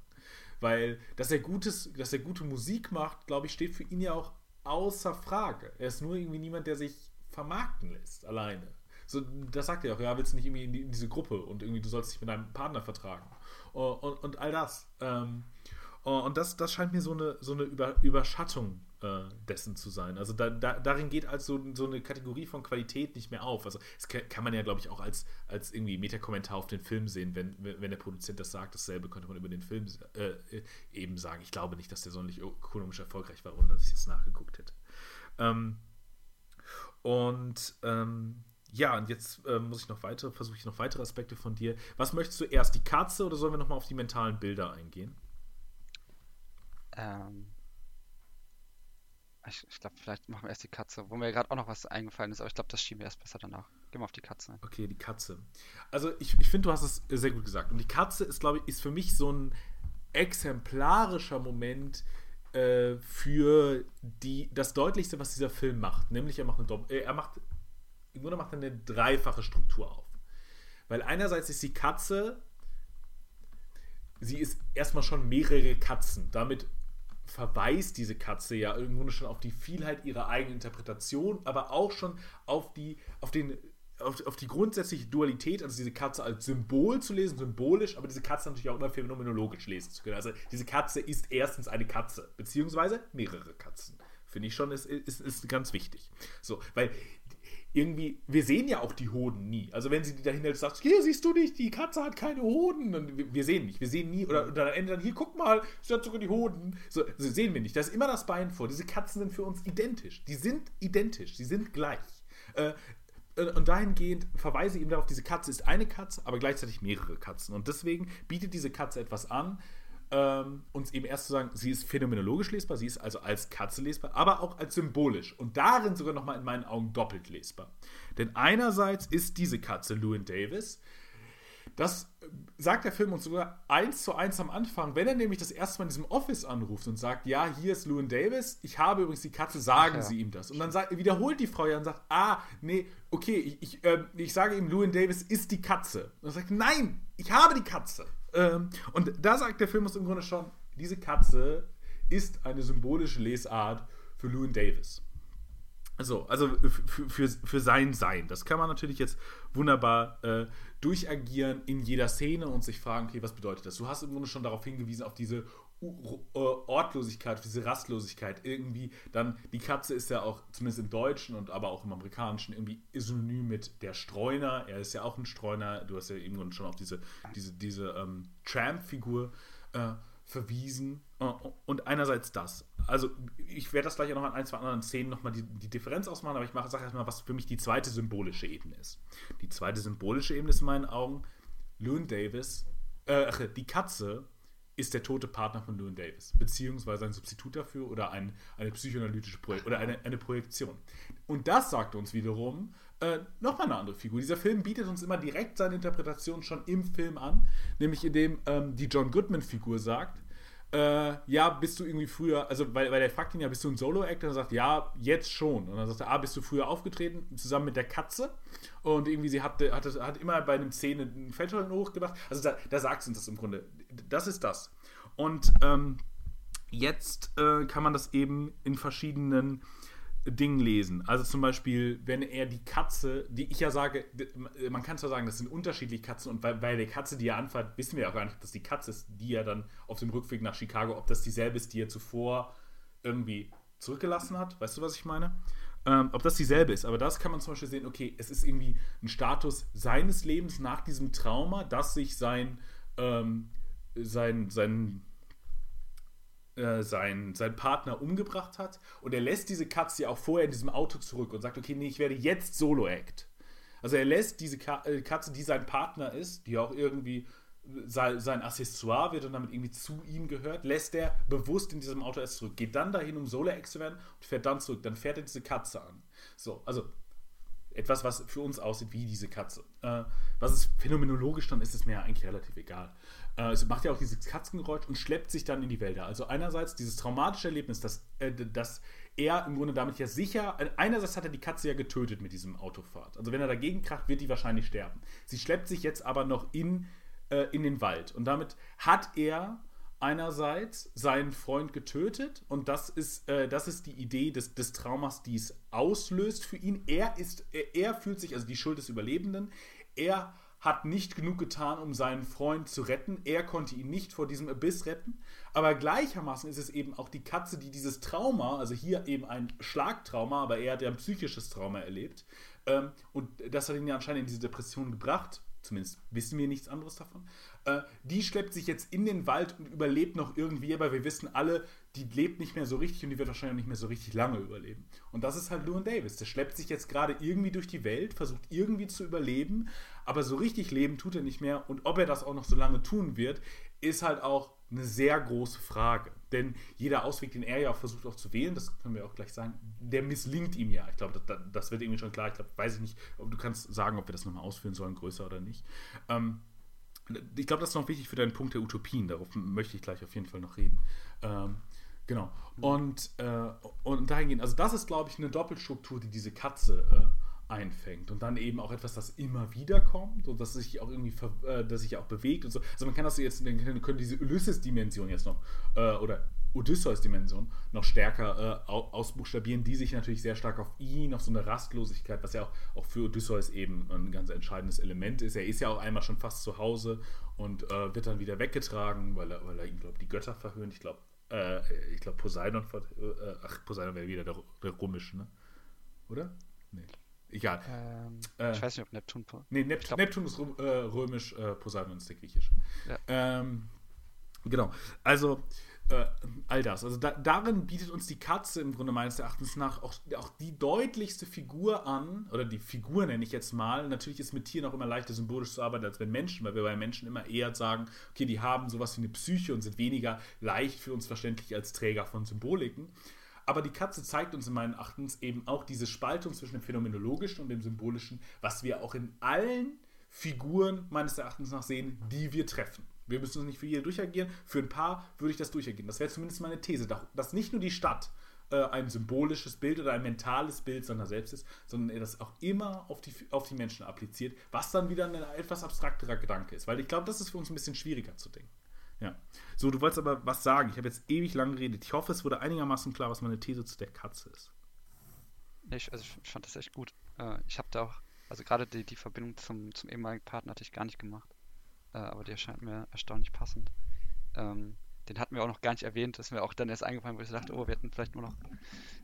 Weil, dass er, gutes, dass er gute Musik macht, glaube ich, steht für ihn ja auch außer Frage. Er ist nur irgendwie niemand, der sich vermarkten lässt, alleine. So, das sagt er auch, ja, willst du nicht irgendwie in, die, in diese Gruppe und irgendwie du sollst dich mit deinem Partner vertragen. Und, und, und all das. Ähm, und das, das scheint mir so eine, so eine Über, Überschattung äh, dessen zu sein. Also da, da, darin geht also so eine Kategorie von Qualität nicht mehr auf. Also das kann, man ja, glaube ich, auch als, als irgendwie Metakommentar auf den Film sehen, wenn, wenn der Produzent das sagt. Dasselbe könnte man über den Film äh, eben sagen. Ich glaube nicht, dass der sonderlich ökonomisch erfolgreich war, ohne dass ich es nachgeguckt hätte. Ähm, und ähm, ja, und jetzt äh, muss ich noch weitere, versuche ich noch weitere Aspekte von dir. Was möchtest du erst, die Katze oder sollen wir nochmal auf die mentalen Bilder eingehen? Ähm, ich, ich glaube, vielleicht machen wir erst die Katze, wo mir gerade auch noch was eingefallen ist, aber ich glaube, das schieben wir erst besser danach. Gehen wir auf die Katze ein. Okay, die Katze. Also ich, ich finde, du hast es sehr gut gesagt. Und die Katze ist, glaube ich, ist für mich so ein exemplarischer Moment äh, für die, das Deutlichste, was dieser Film macht. Nämlich er macht eine Doppel, äh, er macht, im Grunde macht eine dreifache Struktur auf. Weil einerseits ist die Katze, sie ist erstmal schon mehrere Katzen. Damit verweist diese Katze ja irgendwo schon auf die Vielheit ihrer eigenen Interpretation, aber auch schon auf die, auf den auf, auf, die grundsätzliche Dualität, also diese Katze als Symbol zu lesen, symbolisch, aber diese Katze natürlich auch immer phänomenologisch lesen zu können. Also diese Katze ist erstens eine Katze, beziehungsweise mehrere Katzen. Finde ich schon, ist, ist, ist ganz wichtig. So, weil irgendwie, wir sehen ja auch die Hoden nie. Also wenn sie die dahin hält, sagt, hier siehst du nicht, die Katze hat keine Hoden. Und wir, sehen nicht, wir sehen nie, oder, am Ende dann, hier, guck mal, sie hat sogar die Hoden. So, so sehen wir nicht. Da ist immer das Bein vor. Diese Katzen sind für uns identisch. Die sind identisch, sie sind gleich. Äh, und dahingehend verweise ich eben darauf, diese Katze ist eine Katze, aber gleichzeitig mehrere Katzen. Und deswegen bietet diese Katze etwas an, ähm, uns eben erst zu sagen, sie ist phänomenologisch lesbar, sie ist also als Katze lesbar, aber auch als symbolisch und darin sogar nochmal in meinen Augen doppelt lesbar. Denn einerseits ist diese Katze Lewin Davis, das sagt der Film uns sogar eins zu eins am Anfang, wenn er nämlich das erste Mal in diesem Office anruft und sagt, ja, hier ist Lewin Davis, ich habe übrigens die Katze, sagen ja. Sie ihm das. Und dann sagt, wiederholt die Frau ja und sagt, ah, nee, okay, ich, ich, äh, ich sage ihm, Lewin Davis ist die Katze. Und er sagt, nein, ich habe die Katze. Ähm, und da sagt der Film uns im Grunde schon, diese Katze ist eine symbolische Lesart für Lewin Davis. So, also für, für, für sein Sein. Das kann man natürlich jetzt wunderbar äh, durchagieren in jeder Szene und sich fragen, okay, was bedeutet das? Du hast im Grunde schon darauf hingewiesen, auf diese Ortlosigkeit, auf diese Rastlosigkeit. Irgendwie dann, die Katze ist ja auch, zumindest im Deutschen und aber auch im Amerikanischen, irgendwie synonym mit der Streuner. Er ist ja auch ein Streuner. Du hast ja eben schon auf diese, diese, diese ähm, Tramp-Figur äh, verwiesen. Äh, und einerseits das. Also, ich werde das gleich auch noch an ein, zwei anderen Szenen nochmal die, die Differenz ausmachen, aber ich mache, sage erstmal, was für mich die zweite symbolische Ebene ist. Die zweite symbolische Ebene ist in meinen Augen, Loon Davis, äh, die Katze ist der tote Partner von Loon Davis, beziehungsweise ein Substitut dafür oder ein, eine psychoanalytische Projek oder eine, eine Projektion. Und das sagt uns wiederum äh, nochmal eine andere Figur. Dieser Film bietet uns immer direkt seine Interpretation schon im Film an, nämlich indem ähm, die John Goodman-Figur sagt, äh, ja, bist du irgendwie früher, also weil, weil der fragt ihn ja, bist du ein Solo-Act? Und er sagt, ja, jetzt schon. Und dann sagt er, ah, bist du früher aufgetreten, zusammen mit der Katze? Und irgendwie, sie hat, hat, hat immer bei einem Szene einen Fettschollen hochgebracht. Also da, da sagt uns das im Grunde. Das ist das. Und ähm, jetzt äh, kann man das eben in verschiedenen Dingen lesen. Also zum Beispiel, wenn er die Katze, die ich ja sage, man kann zwar sagen, das sind unterschiedliche Katzen und bei, bei der Katze, die er anfährt, wissen wir ja auch gar nicht, ob das die Katze ist, die er dann auf dem Rückweg nach Chicago, ob das dieselbe ist, die er zuvor irgendwie zurückgelassen hat. Weißt du, was ich meine? Ähm, ob das dieselbe ist. Aber das kann man zum Beispiel sehen, okay, es ist irgendwie ein Status seines Lebens nach diesem Trauma, dass sich sein, ähm, sein, sein äh, sein, sein Partner umgebracht hat und er lässt diese Katze ja auch vorher in diesem Auto zurück und sagt, okay, nee, ich werde jetzt Solo-Act. Also er lässt diese äh, Katze, die sein Partner ist, die auch irgendwie sein, sein Accessoire wird und damit irgendwie zu ihm gehört, lässt er bewusst in diesem Auto erst zurück. Geht dann dahin, um Solo-Act zu werden und fährt dann zurück. Dann fährt er diese Katze an. So, also etwas, was für uns aussieht wie diese Katze. Äh, was ist phänomenologisch dann ist, es mir eigentlich relativ egal. Äh, es macht ja auch dieses Katzengeräusch und schleppt sich dann in die Wälder. Also einerseits dieses traumatische Erlebnis, dass, äh, dass er im Grunde damit ja sicher, äh, einerseits hat er die Katze ja getötet mit diesem Autofahrt. Also wenn er dagegen kracht, wird die wahrscheinlich sterben. Sie schleppt sich jetzt aber noch in, äh, in den Wald und damit hat er einerseits seinen Freund getötet und das ist, äh, das ist die Idee des, des Traumas, die es auslöst für ihn. Er ist, er, er fühlt sich, also die Schuld des Überlebenden, er hat nicht genug getan, um seinen Freund zu retten. Er konnte ihn nicht vor diesem Abyss retten. Aber gleichermaßen ist es eben auch die Katze, die dieses Trauma, also hier eben ein Schlagtrauma, aber er hat ja ein psychisches Trauma erlebt. Ähm, und das hat ihn ja anscheinend in diese Depression gebracht. Zumindest wissen wir nichts anderes davon. Äh, die schleppt sich jetzt in den Wald und überlebt noch irgendwie, aber wir wissen alle, die lebt nicht mehr so richtig und die wird wahrscheinlich nicht mehr so richtig lange überleben. Und das ist halt Llewyn Davis. Der schleppt sich jetzt gerade irgendwie durch die Welt, versucht irgendwie zu überleben, aber so richtig leben tut er nicht mehr. Und ob er das auch noch so lange tun wird, ist halt auch eine sehr große Frage. Denn jeder Ausweg, den er ja auch versucht auch zu wählen, das können wir auch gleich sagen, der misslingt ihm ja. Ich glaube, das, das, wird irgendwie schon klar. Ich glaube, weiß ich nicht, ob du kannst sagen, ob wir das nochmal ausführen sollen, größer oder nicht. Ähm, ich glaube, das ist noch wichtig für deinen Punkt der Utopien. Darauf möchte ich gleich auf jeden Fall noch reden. Ähm, genau. Und, äh, und dahingehend, also das ist, glaube ich, eine Doppelstruktur, die diese Katze äh, einfängt. Und dann eben auch etwas, das immer wieder kommt und das sich auch irgendwie, äh, das sich auch bewegt und so. Also man kann das jetzt, können diese Ulysses-Dimension jetzt noch, äh, oder Odysseus-Dimension noch stärker äh, ausbuchstabieren, die sich natürlich sehr stark auf ihn, auf so eine Rastlosigkeit, was ja auch, auch für Odysseus eben ein ganz entscheidendes Element ist. Er ist ja auch einmal schon fast zu Hause und äh, wird dann wieder weggetragen, weil er, weil er ihn, glaube die Götter verhöhnt. Ich glaube, äh, ich glaube Poseidon, äh, ach, Poseidon wäre wieder der, der römische, ne? Oder? Nee. Egal. Ähm, äh, ich weiß nicht, ob Neptun. Nee, Nep glaub... Neptun ist äh, römisch, Poseidon ist der griechisch. Ja. Ähm, genau. Also, äh, all das. Also da, darin bietet uns die Katze im Grunde meines Erachtens nach auch, auch die deutlichste Figur an, oder die Figur nenne ich jetzt mal. Natürlich ist mit Tieren auch immer leichter symbolisch zu arbeiten als mit Menschen, weil wir bei Menschen immer eher sagen, okay, die haben sowas wie eine Psyche und sind weniger leicht für uns verständlich als Träger von Symboliken. Aber die Katze zeigt uns in meinen Erachtens eben auch diese Spaltung zwischen dem Phänomenologischen und dem Symbolischen, was wir auch in allen Figuren meines Erachtens nach sehen, die wir treffen. Wir müssen uns nicht für jede durchagieren. Für ein paar würde ich das durchagieren. Das wäre zumindest meine These, dass nicht nur die Stadt äh, ein symbolisches Bild oder ein mentales Bild seiner selbst ist, sondern er das auch immer auf die, auf die Menschen appliziert, was dann wieder ein etwas abstrakterer Gedanke ist. Weil ich glaube, das ist für uns ein bisschen schwieriger zu denken. Ja. So, du wolltest aber was sagen. Ich habe jetzt ewig lang geredet. Ich hoffe, es wurde einigermaßen klar, was meine These zu der Katze ist. Ich, also ich fand das echt gut. Äh, ich habe da auch, also gerade die, die Verbindung zum, zum ehemaligen Partner hatte ich gar nicht gemacht äh, aber der scheint mir erstaunlich passend. Ähm, den hatten wir auch noch gar nicht erwähnt, das ist mir auch dann erst eingefallen, wo ich dachte, oh, wir hätten vielleicht nur noch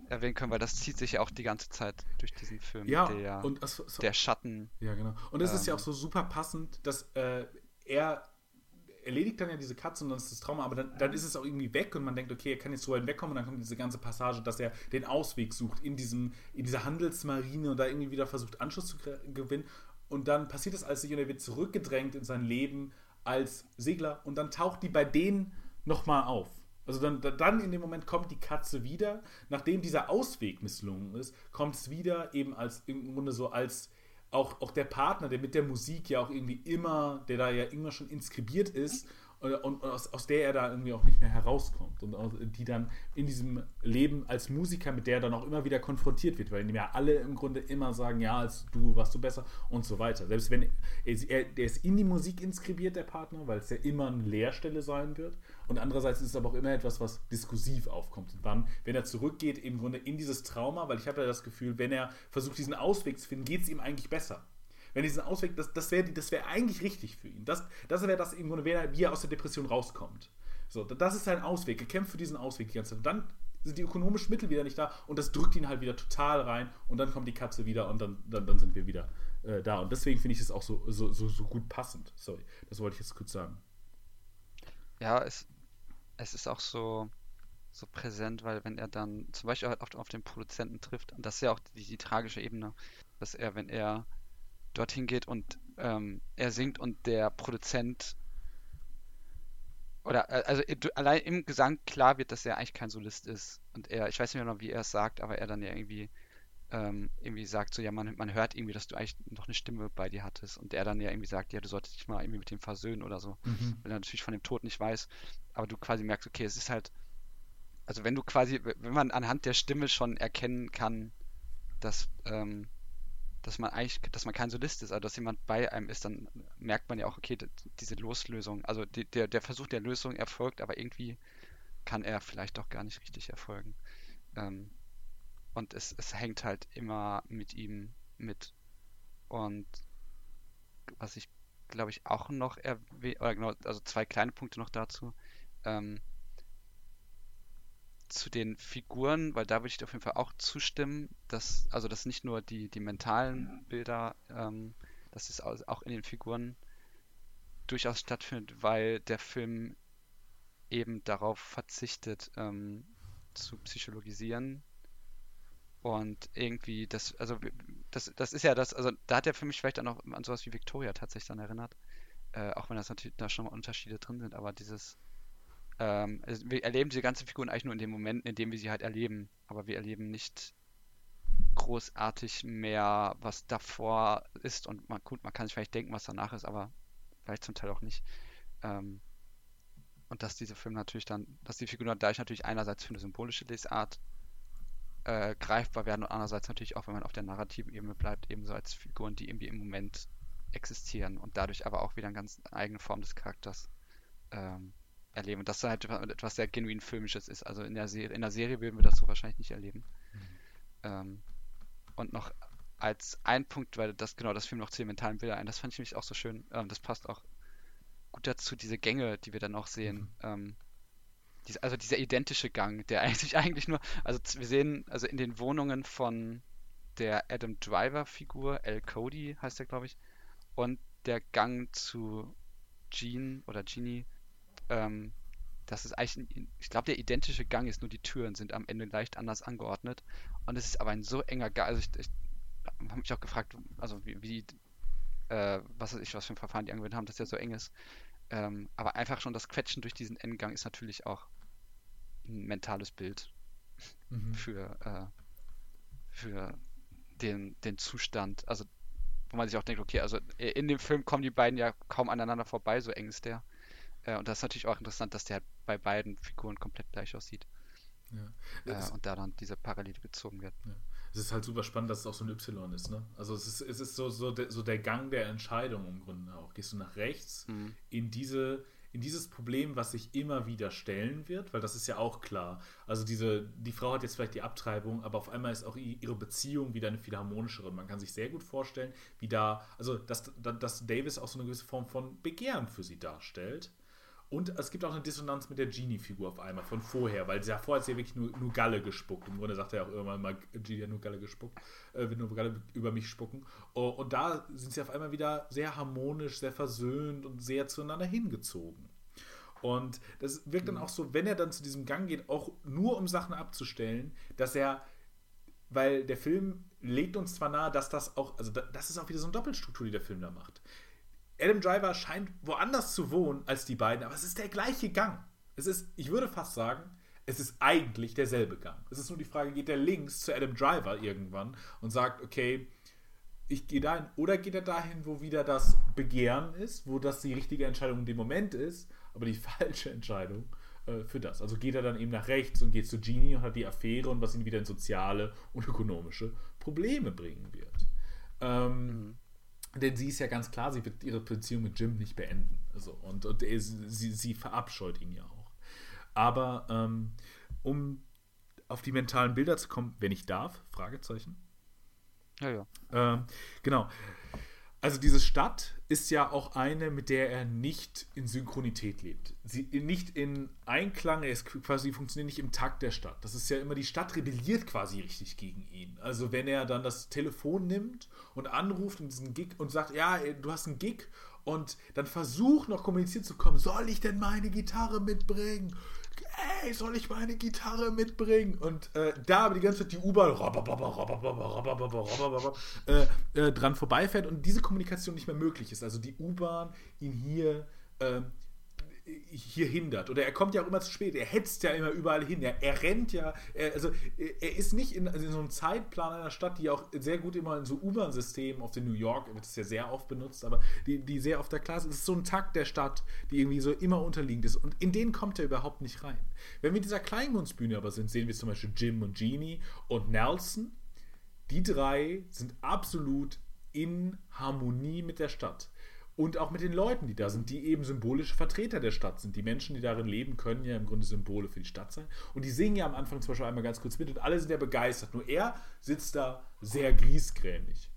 erwähnen können, weil das zieht sich ja auch die ganze Zeit durch diesen Film. Ja, der, und es, es, der Schatten. Ja, genau. Und es ähm, ist ja ähm, auch so super passend, dass äh, er erledigt dann ja diese Katze und dann ist das Trauma, aber dann, dann, ist es auch irgendwie weg und man denkt, okay, er kann jetzt so weit wegkommen und dann kommt diese ganze Passage, dass er den Ausweg sucht in, diesem, in dieser Handelsmarine und da irgendwie wieder versucht, Anschluss zu gewinnen und dann passiert das alles nicht und er wird zurückgedrängt in sein Leben als Segler und dann taucht die bei denen nochmal auf. Also dann, dann in dem Moment kommt die Katze wieder, nachdem dieser Ausweg misslungen ist, kommt es wieder eben als im Grunde so als auch, auch der Partner, der mit der Musik ja auch irgendwie immer, der da ja immer schon inskribiert ist und aus, aus der er da irgendwie auch nicht mehr herauskommt und die dann in diesem Leben als Musiker, mit der er dann auch immer wieder konfrontiert wird, weil ihm ja alle im Grunde immer sagen, ja, als du warst du besser und so weiter. Selbst wenn er, er der ist in die Musik inskribiert, der Partner, weil es ja immer eine Leerstelle sein wird und andererseits ist es aber auch immer etwas, was diskursiv aufkommt und dann, wenn er zurückgeht, im Grunde in dieses Trauma, weil ich habe ja das Gefühl, wenn er versucht, diesen Ausweg zu finden, geht es ihm eigentlich besser wenn er diesen Ausweg, das, das wäre das wär eigentlich richtig für ihn. Das, das wäre das im Grunde, wie er aus der Depression rauskommt. So, das ist sein Ausweg. Er kämpft für diesen Ausweg die ganze Zeit. Und dann sind die ökonomischen Mittel wieder nicht da und das drückt ihn halt wieder total rein und dann kommt die Katze wieder und dann, dann, dann sind wir wieder äh, da. Und deswegen finde ich es auch so, so, so, so gut passend. Sorry, das wollte ich jetzt kurz sagen. Ja, es, es ist auch so, so präsent, weil wenn er dann zum Beispiel auf, auf den Produzenten trifft, und das ist ja auch die, die tragische Ebene, dass er, wenn er dorthin geht und ähm, er singt und der Produzent oder äh, also allein im Gesang klar wird, dass er eigentlich kein Solist ist. Und er, ich weiß nicht mehr noch, wie er es sagt, aber er dann ja irgendwie ähm, irgendwie sagt so, ja, man, man hört irgendwie, dass du eigentlich noch eine Stimme bei dir hattest und er dann ja irgendwie sagt, ja, du solltest dich mal irgendwie mit dem versöhnen oder so, mhm. weil er natürlich von dem Tod nicht weiß, aber du quasi merkst, okay, es ist halt, also wenn du quasi, wenn man anhand der Stimme schon erkennen kann, dass ähm, dass man eigentlich, dass man kein Solist ist, also dass jemand bei einem ist, dann merkt man ja auch, okay, diese Loslösung, also die, der, der Versuch der Lösung erfolgt, aber irgendwie kann er vielleicht doch gar nicht richtig erfolgen. Ähm, und es, es hängt halt immer mit ihm mit. Und was ich glaube ich, auch noch erwähnen, oder genau, also zwei kleine Punkte noch dazu. Ähm, zu den Figuren, weil da würde ich auf jeden Fall auch zustimmen, dass, also dass nicht nur die, die mentalen Bilder, ähm, dass es auch in den Figuren durchaus stattfindet, weil der Film eben darauf verzichtet, ähm, zu psychologisieren. Und irgendwie, das, also das, das ist ja das, also da hat er für mich vielleicht auch noch an sowas wie Victoria tatsächlich dann erinnert. Äh, auch wenn das natürlich da schon mal Unterschiede drin sind, aber dieses, ähm, also wir erleben diese ganzen Figuren eigentlich nur in dem Moment, in dem wir sie halt erleben. Aber wir erleben nicht großartig mehr, was davor ist. Und man, gut, man kann sich vielleicht denken, was danach ist, aber vielleicht zum Teil auch nicht. Ähm, und dass diese Filme natürlich dann, dass die Figuren dadurch natürlich einerseits für eine symbolische Lesart äh, greifbar werden und andererseits natürlich auch, wenn man auf der narrativen Ebene bleibt, ebenso als Figuren, die irgendwie im Moment existieren und dadurch aber auch wieder eine ganz eigene Form des Charakters ähm, erleben. Und das halt etwas sehr genuin Filmisches ist. Also in der, Serie, in der Serie würden wir das so wahrscheinlich nicht erleben. Mhm. Ähm, und noch als ein Punkt, weil das genau das Film noch zu den mentalen Bildern ein, das fand ich nämlich auch so schön. Ähm, das passt auch gut dazu, diese Gänge, die wir dann auch sehen. Mhm. Also dieser identische Gang, der *laughs* eigentlich eigentlich nur, also wir sehen, also in den Wohnungen von der Adam Driver-Figur, L. Cody heißt der, glaube ich, und der Gang zu Jean oder Genie, ähm, das ist eigentlich, ein, ich glaube, der identische Gang ist, nur die Türen sind am Ende leicht anders angeordnet. Und es ist aber ein so enger Gang, also ich, ich habe mich auch gefragt, also wie, wie äh, was weiß ich, was für ein Verfahren die angewendet haben, dass der so eng ist. Ähm, aber einfach schon das Quetschen durch diesen Endgang ist natürlich auch ein mentales Bild mhm. für, äh, für den, den Zustand. Also, wo man sich auch denkt, okay, also in dem Film kommen die beiden ja kaum aneinander vorbei, so eng ist der. Äh, und das ist natürlich auch interessant, dass der halt bei beiden Figuren komplett gleich aussieht. Ja. Äh, und da dann diese Parallele gezogen wird. Ja. Es ist halt super spannend, dass es auch so ein Y ist, ne? Also es ist, es ist so, so, der, so der Gang der Entscheidung im Grunde auch. Gehst du nach rechts mhm. in diese, in dieses Problem, was sich immer wieder stellen wird, weil das ist ja auch klar. Also diese, die Frau hat jetzt vielleicht die Abtreibung, aber auf einmal ist auch ihre Beziehung wieder eine viel harmonischere. Man kann sich sehr gut vorstellen, wie da, also dass, dass Davis auch so eine gewisse Form von Begehren für sie darstellt. Und es gibt auch eine Dissonanz mit der Genie-Figur auf einmal von vorher, weil sie ja vorher hat sie ja wirklich nur, nur Galle gespuckt. Im Grunde sagt er auch irgendwann mal, Genie hat nur Galle gespuckt, äh, wird nur Galle über mich spucken. Oh, und da sind sie auf einmal wieder sehr harmonisch, sehr versöhnt und sehr zueinander hingezogen. Und das wirkt dann mhm. auch so, wenn er dann zu diesem Gang geht, auch nur um Sachen abzustellen, dass er, weil der Film legt uns zwar nahe, dass das auch, also das ist auch wieder so eine Doppelstruktur, die der Film da macht. Adam Driver scheint woanders zu wohnen als die beiden, aber es ist der gleiche Gang. Es ist, ich würde fast sagen, es ist eigentlich derselbe Gang. Es ist nur die Frage, geht er links zu Adam Driver irgendwann und sagt, okay, ich gehe dahin, oder geht er dahin, wo wieder das Begehren ist, wo das die richtige Entscheidung in dem Moment ist, aber die *laughs* falsche Entscheidung äh, für das. Also geht er dann eben nach rechts und geht zu Genie und hat die Affäre und was ihn wieder in soziale und ökonomische Probleme bringen wird. Ähm, mhm. Denn sie ist ja ganz klar, sie wird ihre Beziehung mit Jim nicht beenden. Also, und und sie, sie verabscheut ihn ja auch. Aber ähm, um auf die mentalen Bilder zu kommen, wenn ich darf, Fragezeichen. Ja, ja. Ähm, genau. Also diese Stadt ist ja auch eine, mit der er nicht in Synchronität lebt. Sie nicht in Einklang, er ist quasi funktioniert nicht im Takt der Stadt. Das ist ja immer, die Stadt rebelliert quasi richtig gegen ihn. Also wenn er dann das Telefon nimmt und anruft und diesen Gig und sagt, ja, du hast einen Gig und dann versucht noch kommuniziert zu kommen, soll ich denn meine Gitarre mitbringen? Ey, soll ich meine Gitarre mitbringen? Und äh, da aber die ganze Zeit die U-Bahn äh, dran vorbeifährt und diese Kommunikation nicht mehr möglich ist. Also die U-Bahn ihn hier äh, hier hindert. Oder er kommt ja auch immer zu spät. Er hetzt ja immer überall hin. Er, er rennt ja. Er, also er ist nicht in, also in, so einem Zeitplan einer Stadt, die auch sehr gut immer in so U-Bahn-Systemen, auf den New York wird es ja sehr oft benutzt, aber die, die sehr auf der Klasse ist. Es ist so ein Takt der Stadt, die irgendwie so immer unterliegend ist. Und in den kommt er überhaupt nicht rein. Wenn wir dieser Kleinkunstbühne aber sind, sehen wir zum Beispiel Jim und Jeannie und Nelson. Die drei sind absolut in Harmonie mit der Stadt und auch mit den Leuten, die da sind, die eben symbolische Vertreter der Stadt sind. Die Menschen, die darin leben, können ja im Grunde Symbole für die Stadt sein. Und die singen ja am Anfang zum Beispiel einmal ganz kurz mit und alle sind ja begeistert. Nur er sitzt da sehr griesgrämig.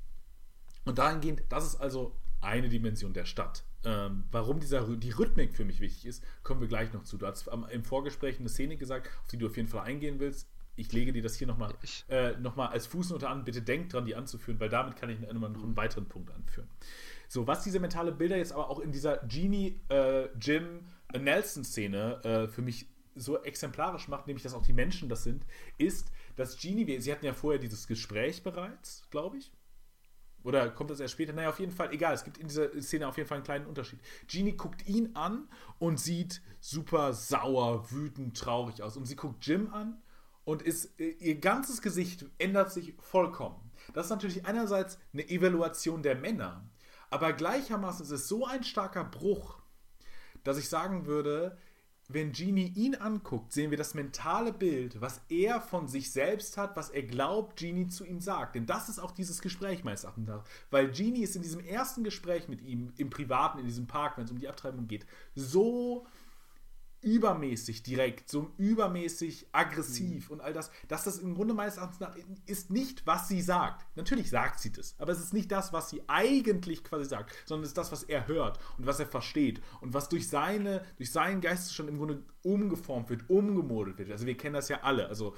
Und dahingehend, das ist also eine Dimension der Stadt. Ähm, warum dieser, die Rhythmik für mich wichtig ist, kommen wir gleich noch zu. Du hast im Vorgespräch eine Szene gesagt, auf die du auf jeden Fall eingehen willst. Ich lege dir das hier nochmal äh, noch als Fußnote an. Bitte denk dran, die anzuführen, weil damit kann ich noch einen weiteren Punkt anführen. So, was diese mentale Bilder jetzt aber auch in dieser Genie, äh, Jim, äh, Nelson-Szene äh, für mich so exemplarisch macht, nämlich dass auch die Menschen das sind, ist, dass Genie, sie hatten ja vorher dieses Gespräch bereits, glaube ich. Oder kommt das erst später? Naja, auf jeden Fall, egal, es gibt in dieser Szene auf jeden Fall einen kleinen Unterschied. Genie guckt ihn an und sieht super sauer, wütend, traurig aus. Und sie guckt Jim an und ist, äh, ihr ganzes Gesicht ändert sich vollkommen. Das ist natürlich einerseits eine Evaluation der Männer, aber gleichermaßen ist es so ein starker Bruch, dass ich sagen würde, wenn Genie ihn anguckt, sehen wir das mentale Bild, was er von sich selbst hat, was er glaubt, Genie zu ihm sagt. Denn das ist auch dieses Gespräch meines Erachtens. Weil Genie ist in diesem ersten Gespräch mit ihm, im Privaten, in diesem Park, wenn es um die Abtreibung geht, so übermäßig direkt, so übermäßig aggressiv mhm. und all das, dass das im Grunde meines Erachtens nach ist nicht, was sie sagt. Natürlich sagt sie das, aber es ist nicht das, was sie eigentlich quasi sagt, sondern es ist das, was er hört und was er versteht und was durch seine, durch seinen Geistesstand im Grunde umgeformt wird, umgemodelt wird. Also wir kennen das ja alle. Also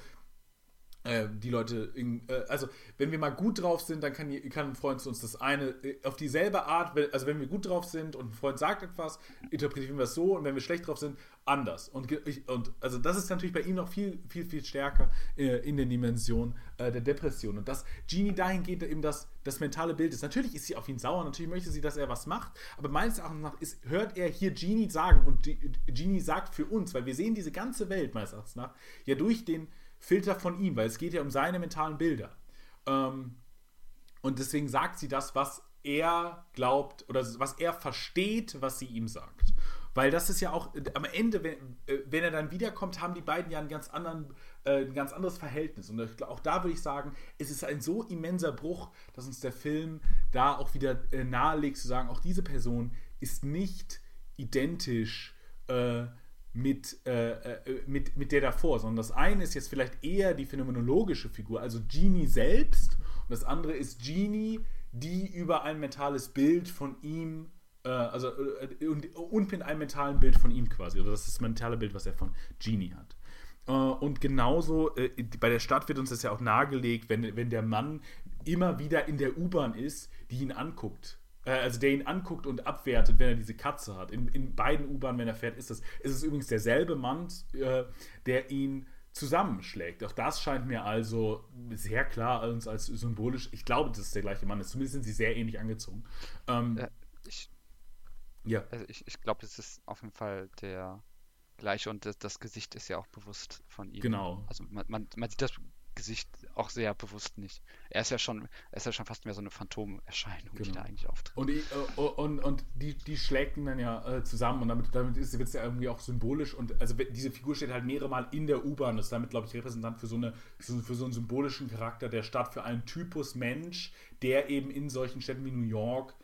die Leute, in, äh, also wenn wir mal gut drauf sind, dann kann, kann ein Freund zu uns das eine äh, auf dieselbe Art, also wenn wir gut drauf sind und ein Freund sagt etwas, interpretieren wir es so und wenn wir schlecht drauf sind, anders. Und, und also das ist natürlich bei ihm noch viel, viel, viel stärker in der Dimension der Depression. Und dass Genie dahingehend eben das, das mentale Bild ist. Natürlich ist sie auf ihn sauer, natürlich möchte sie, dass er was macht, aber meines Erachtens nach ist, hört er hier Genie sagen und Genie sagt für uns, weil wir sehen diese ganze Welt meines Erachtens nach ja durch den Filter von ihm, weil es geht ja um seine mentalen Bilder. Ähm, und deswegen sagt sie das, was er glaubt oder was er versteht, was sie ihm sagt. Weil das ist ja auch am Ende, wenn, äh, wenn er dann wiederkommt, haben die beiden ja einen ganz anderen, äh, ein ganz anderes Verhältnis. Und auch da würde ich sagen, es ist ein so immenser Bruch, dass uns der Film da auch wieder äh, nahelegt zu sagen, auch diese Person ist nicht identisch äh, mit, äh, äh, mit, mit der davor, sondern das eine ist jetzt vielleicht eher die phänomenologische Figur, also Genie selbst, und das andere ist Genie, die über ein mentales Bild von ihm, äh, also äh, und, und mit einem mentalen Bild von ihm quasi, oder das ist das mentale Bild, was er von Genie hat. Äh, und genauso äh, bei der Stadt wird uns das ja auch nahegelegt, wenn, wenn der Mann immer wieder in der U-Bahn ist, die ihn anguckt also der ihn anguckt und abwertet, wenn er diese Katze hat. In, in beiden U-Bahnen, wenn er fährt, ist das. Es ist übrigens derselbe Mann, äh, der ihn zusammenschlägt. Auch das scheint mir also sehr klar als, als symbolisch. Ich glaube, dass es der gleiche Mann ist. Zumindest sind sie sehr ähnlich angezogen. Ähm, äh, ich, ja. Also ich, ich glaube, es ist auf jeden Fall der gleiche und das, das, Gesicht ist ja auch bewusst von ihm. Genau. Also man, man, man sieht das Gesicht auch sehr bewusst nicht. Er ist ja schon, er ist ja schon fast mehr so eine Phantomerscheinung, genau. die da eigentlich auftritt. Und, die, äh, und, und die, die schlägt ihn dann ja äh, zusammen und damit, damit wird es ja irgendwie auch symbolisch und also diese Figur steht halt mehrere Mal in der U-Bahn, das ist damit, glaube ich, repräsentant für so, eine, für so einen symbolischen Charakter der Stadt, für einen Typus Mensch, der eben in solchen Städten wie New York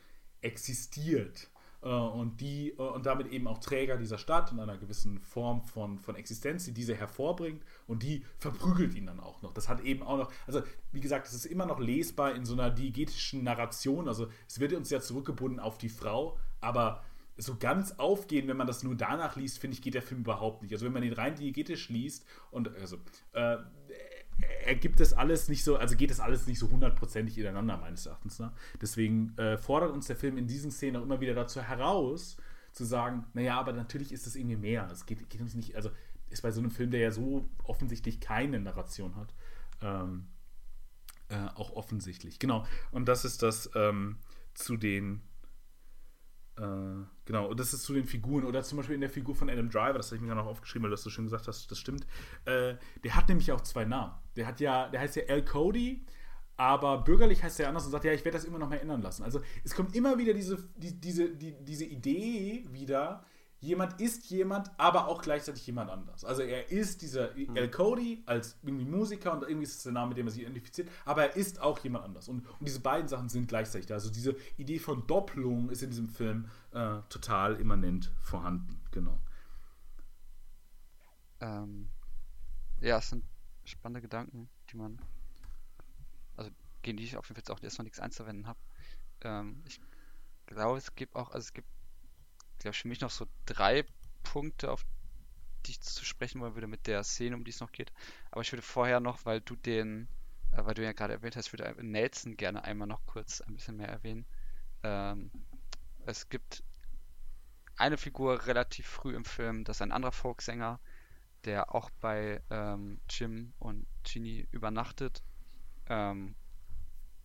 existiert. Äh, und, die, äh, und damit eben auch Träger dieser Stadt und einer gewissen Form von, von Existenz, die diese hervorbringt und die verprügelt ihn dann auch noch. Das hat eben auch noch, also wie gesagt, es ist immer noch lesbar in so einer diegetischen Narration, also es wird uns ja zurückgebunden auf die Frau, aber so ganz aufgehen, wenn man das nur danach liest, finde ich, geht der Film überhaupt nicht. Also wenn man ihn rein diegetisch liest und also äh, ergibt das alles nicht so, also geht das alles nicht so hundertprozentig ineinander, meines Erachtens. Ne? Deswegen äh, fordert uns der Film in diesen Szenen auch immer wieder dazu heraus, zu sagen, naja, aber natürlich ist es irgendwie mehr. Es geht, geht, uns nicht, also ist bei so einem Film, der ja so offensichtlich keine Narration hat, ähm, äh, auch offensichtlich. Genau. Und das ist das ähm, zu den genau, und das ist zu den Figuren. Oder zum Beispiel in der Figur von Adam Driver, das habe ich mir gerade noch aufgeschrieben, weil du das so schön gesagt hast, das stimmt. Äh, der hat nämlich auch zwei Namen. Der hat ja, der heißt ja Al Cody, aber bürgerlich heißt er anders und sagt, ja, ich werde das immer noch mal ändern lassen. Also es kommt immer wieder diese, die, diese, die, diese Idee wieder, jemand ist jemand, aber auch gleichzeitig jemand anders. Also er ist dieser mhm. El Cody als irgendwie Musiker und irgendwie ist es der Name, mit dem er sich identifiziert, aber er ist auch jemand anders. Und, und diese beiden Sachen sind gleichzeitig da. Also diese Idee von Doppelung ist in diesem Film äh, total immanent vorhanden. Genau. Ähm, ja, es sind spannende Gedanken, die man, also gegen die ich auf jeden Fall jetzt auch erstmal nichts einzuwenden habe. Ähm, ich glaube, es gibt auch, also es gibt, glaube für mich noch so drei Punkte, auf die ich zu sprechen wollen würde mit der Szene, um die es noch geht. Aber ich würde vorher noch, weil du den, äh, weil du ja gerade erwähnt hast, würde Nelson gerne einmal noch kurz ein bisschen mehr erwähnen. Ähm, es gibt eine Figur relativ früh im Film, das ist ein anderer Folksänger, der auch bei ähm, Jim und Ginny übernachtet. Ähm,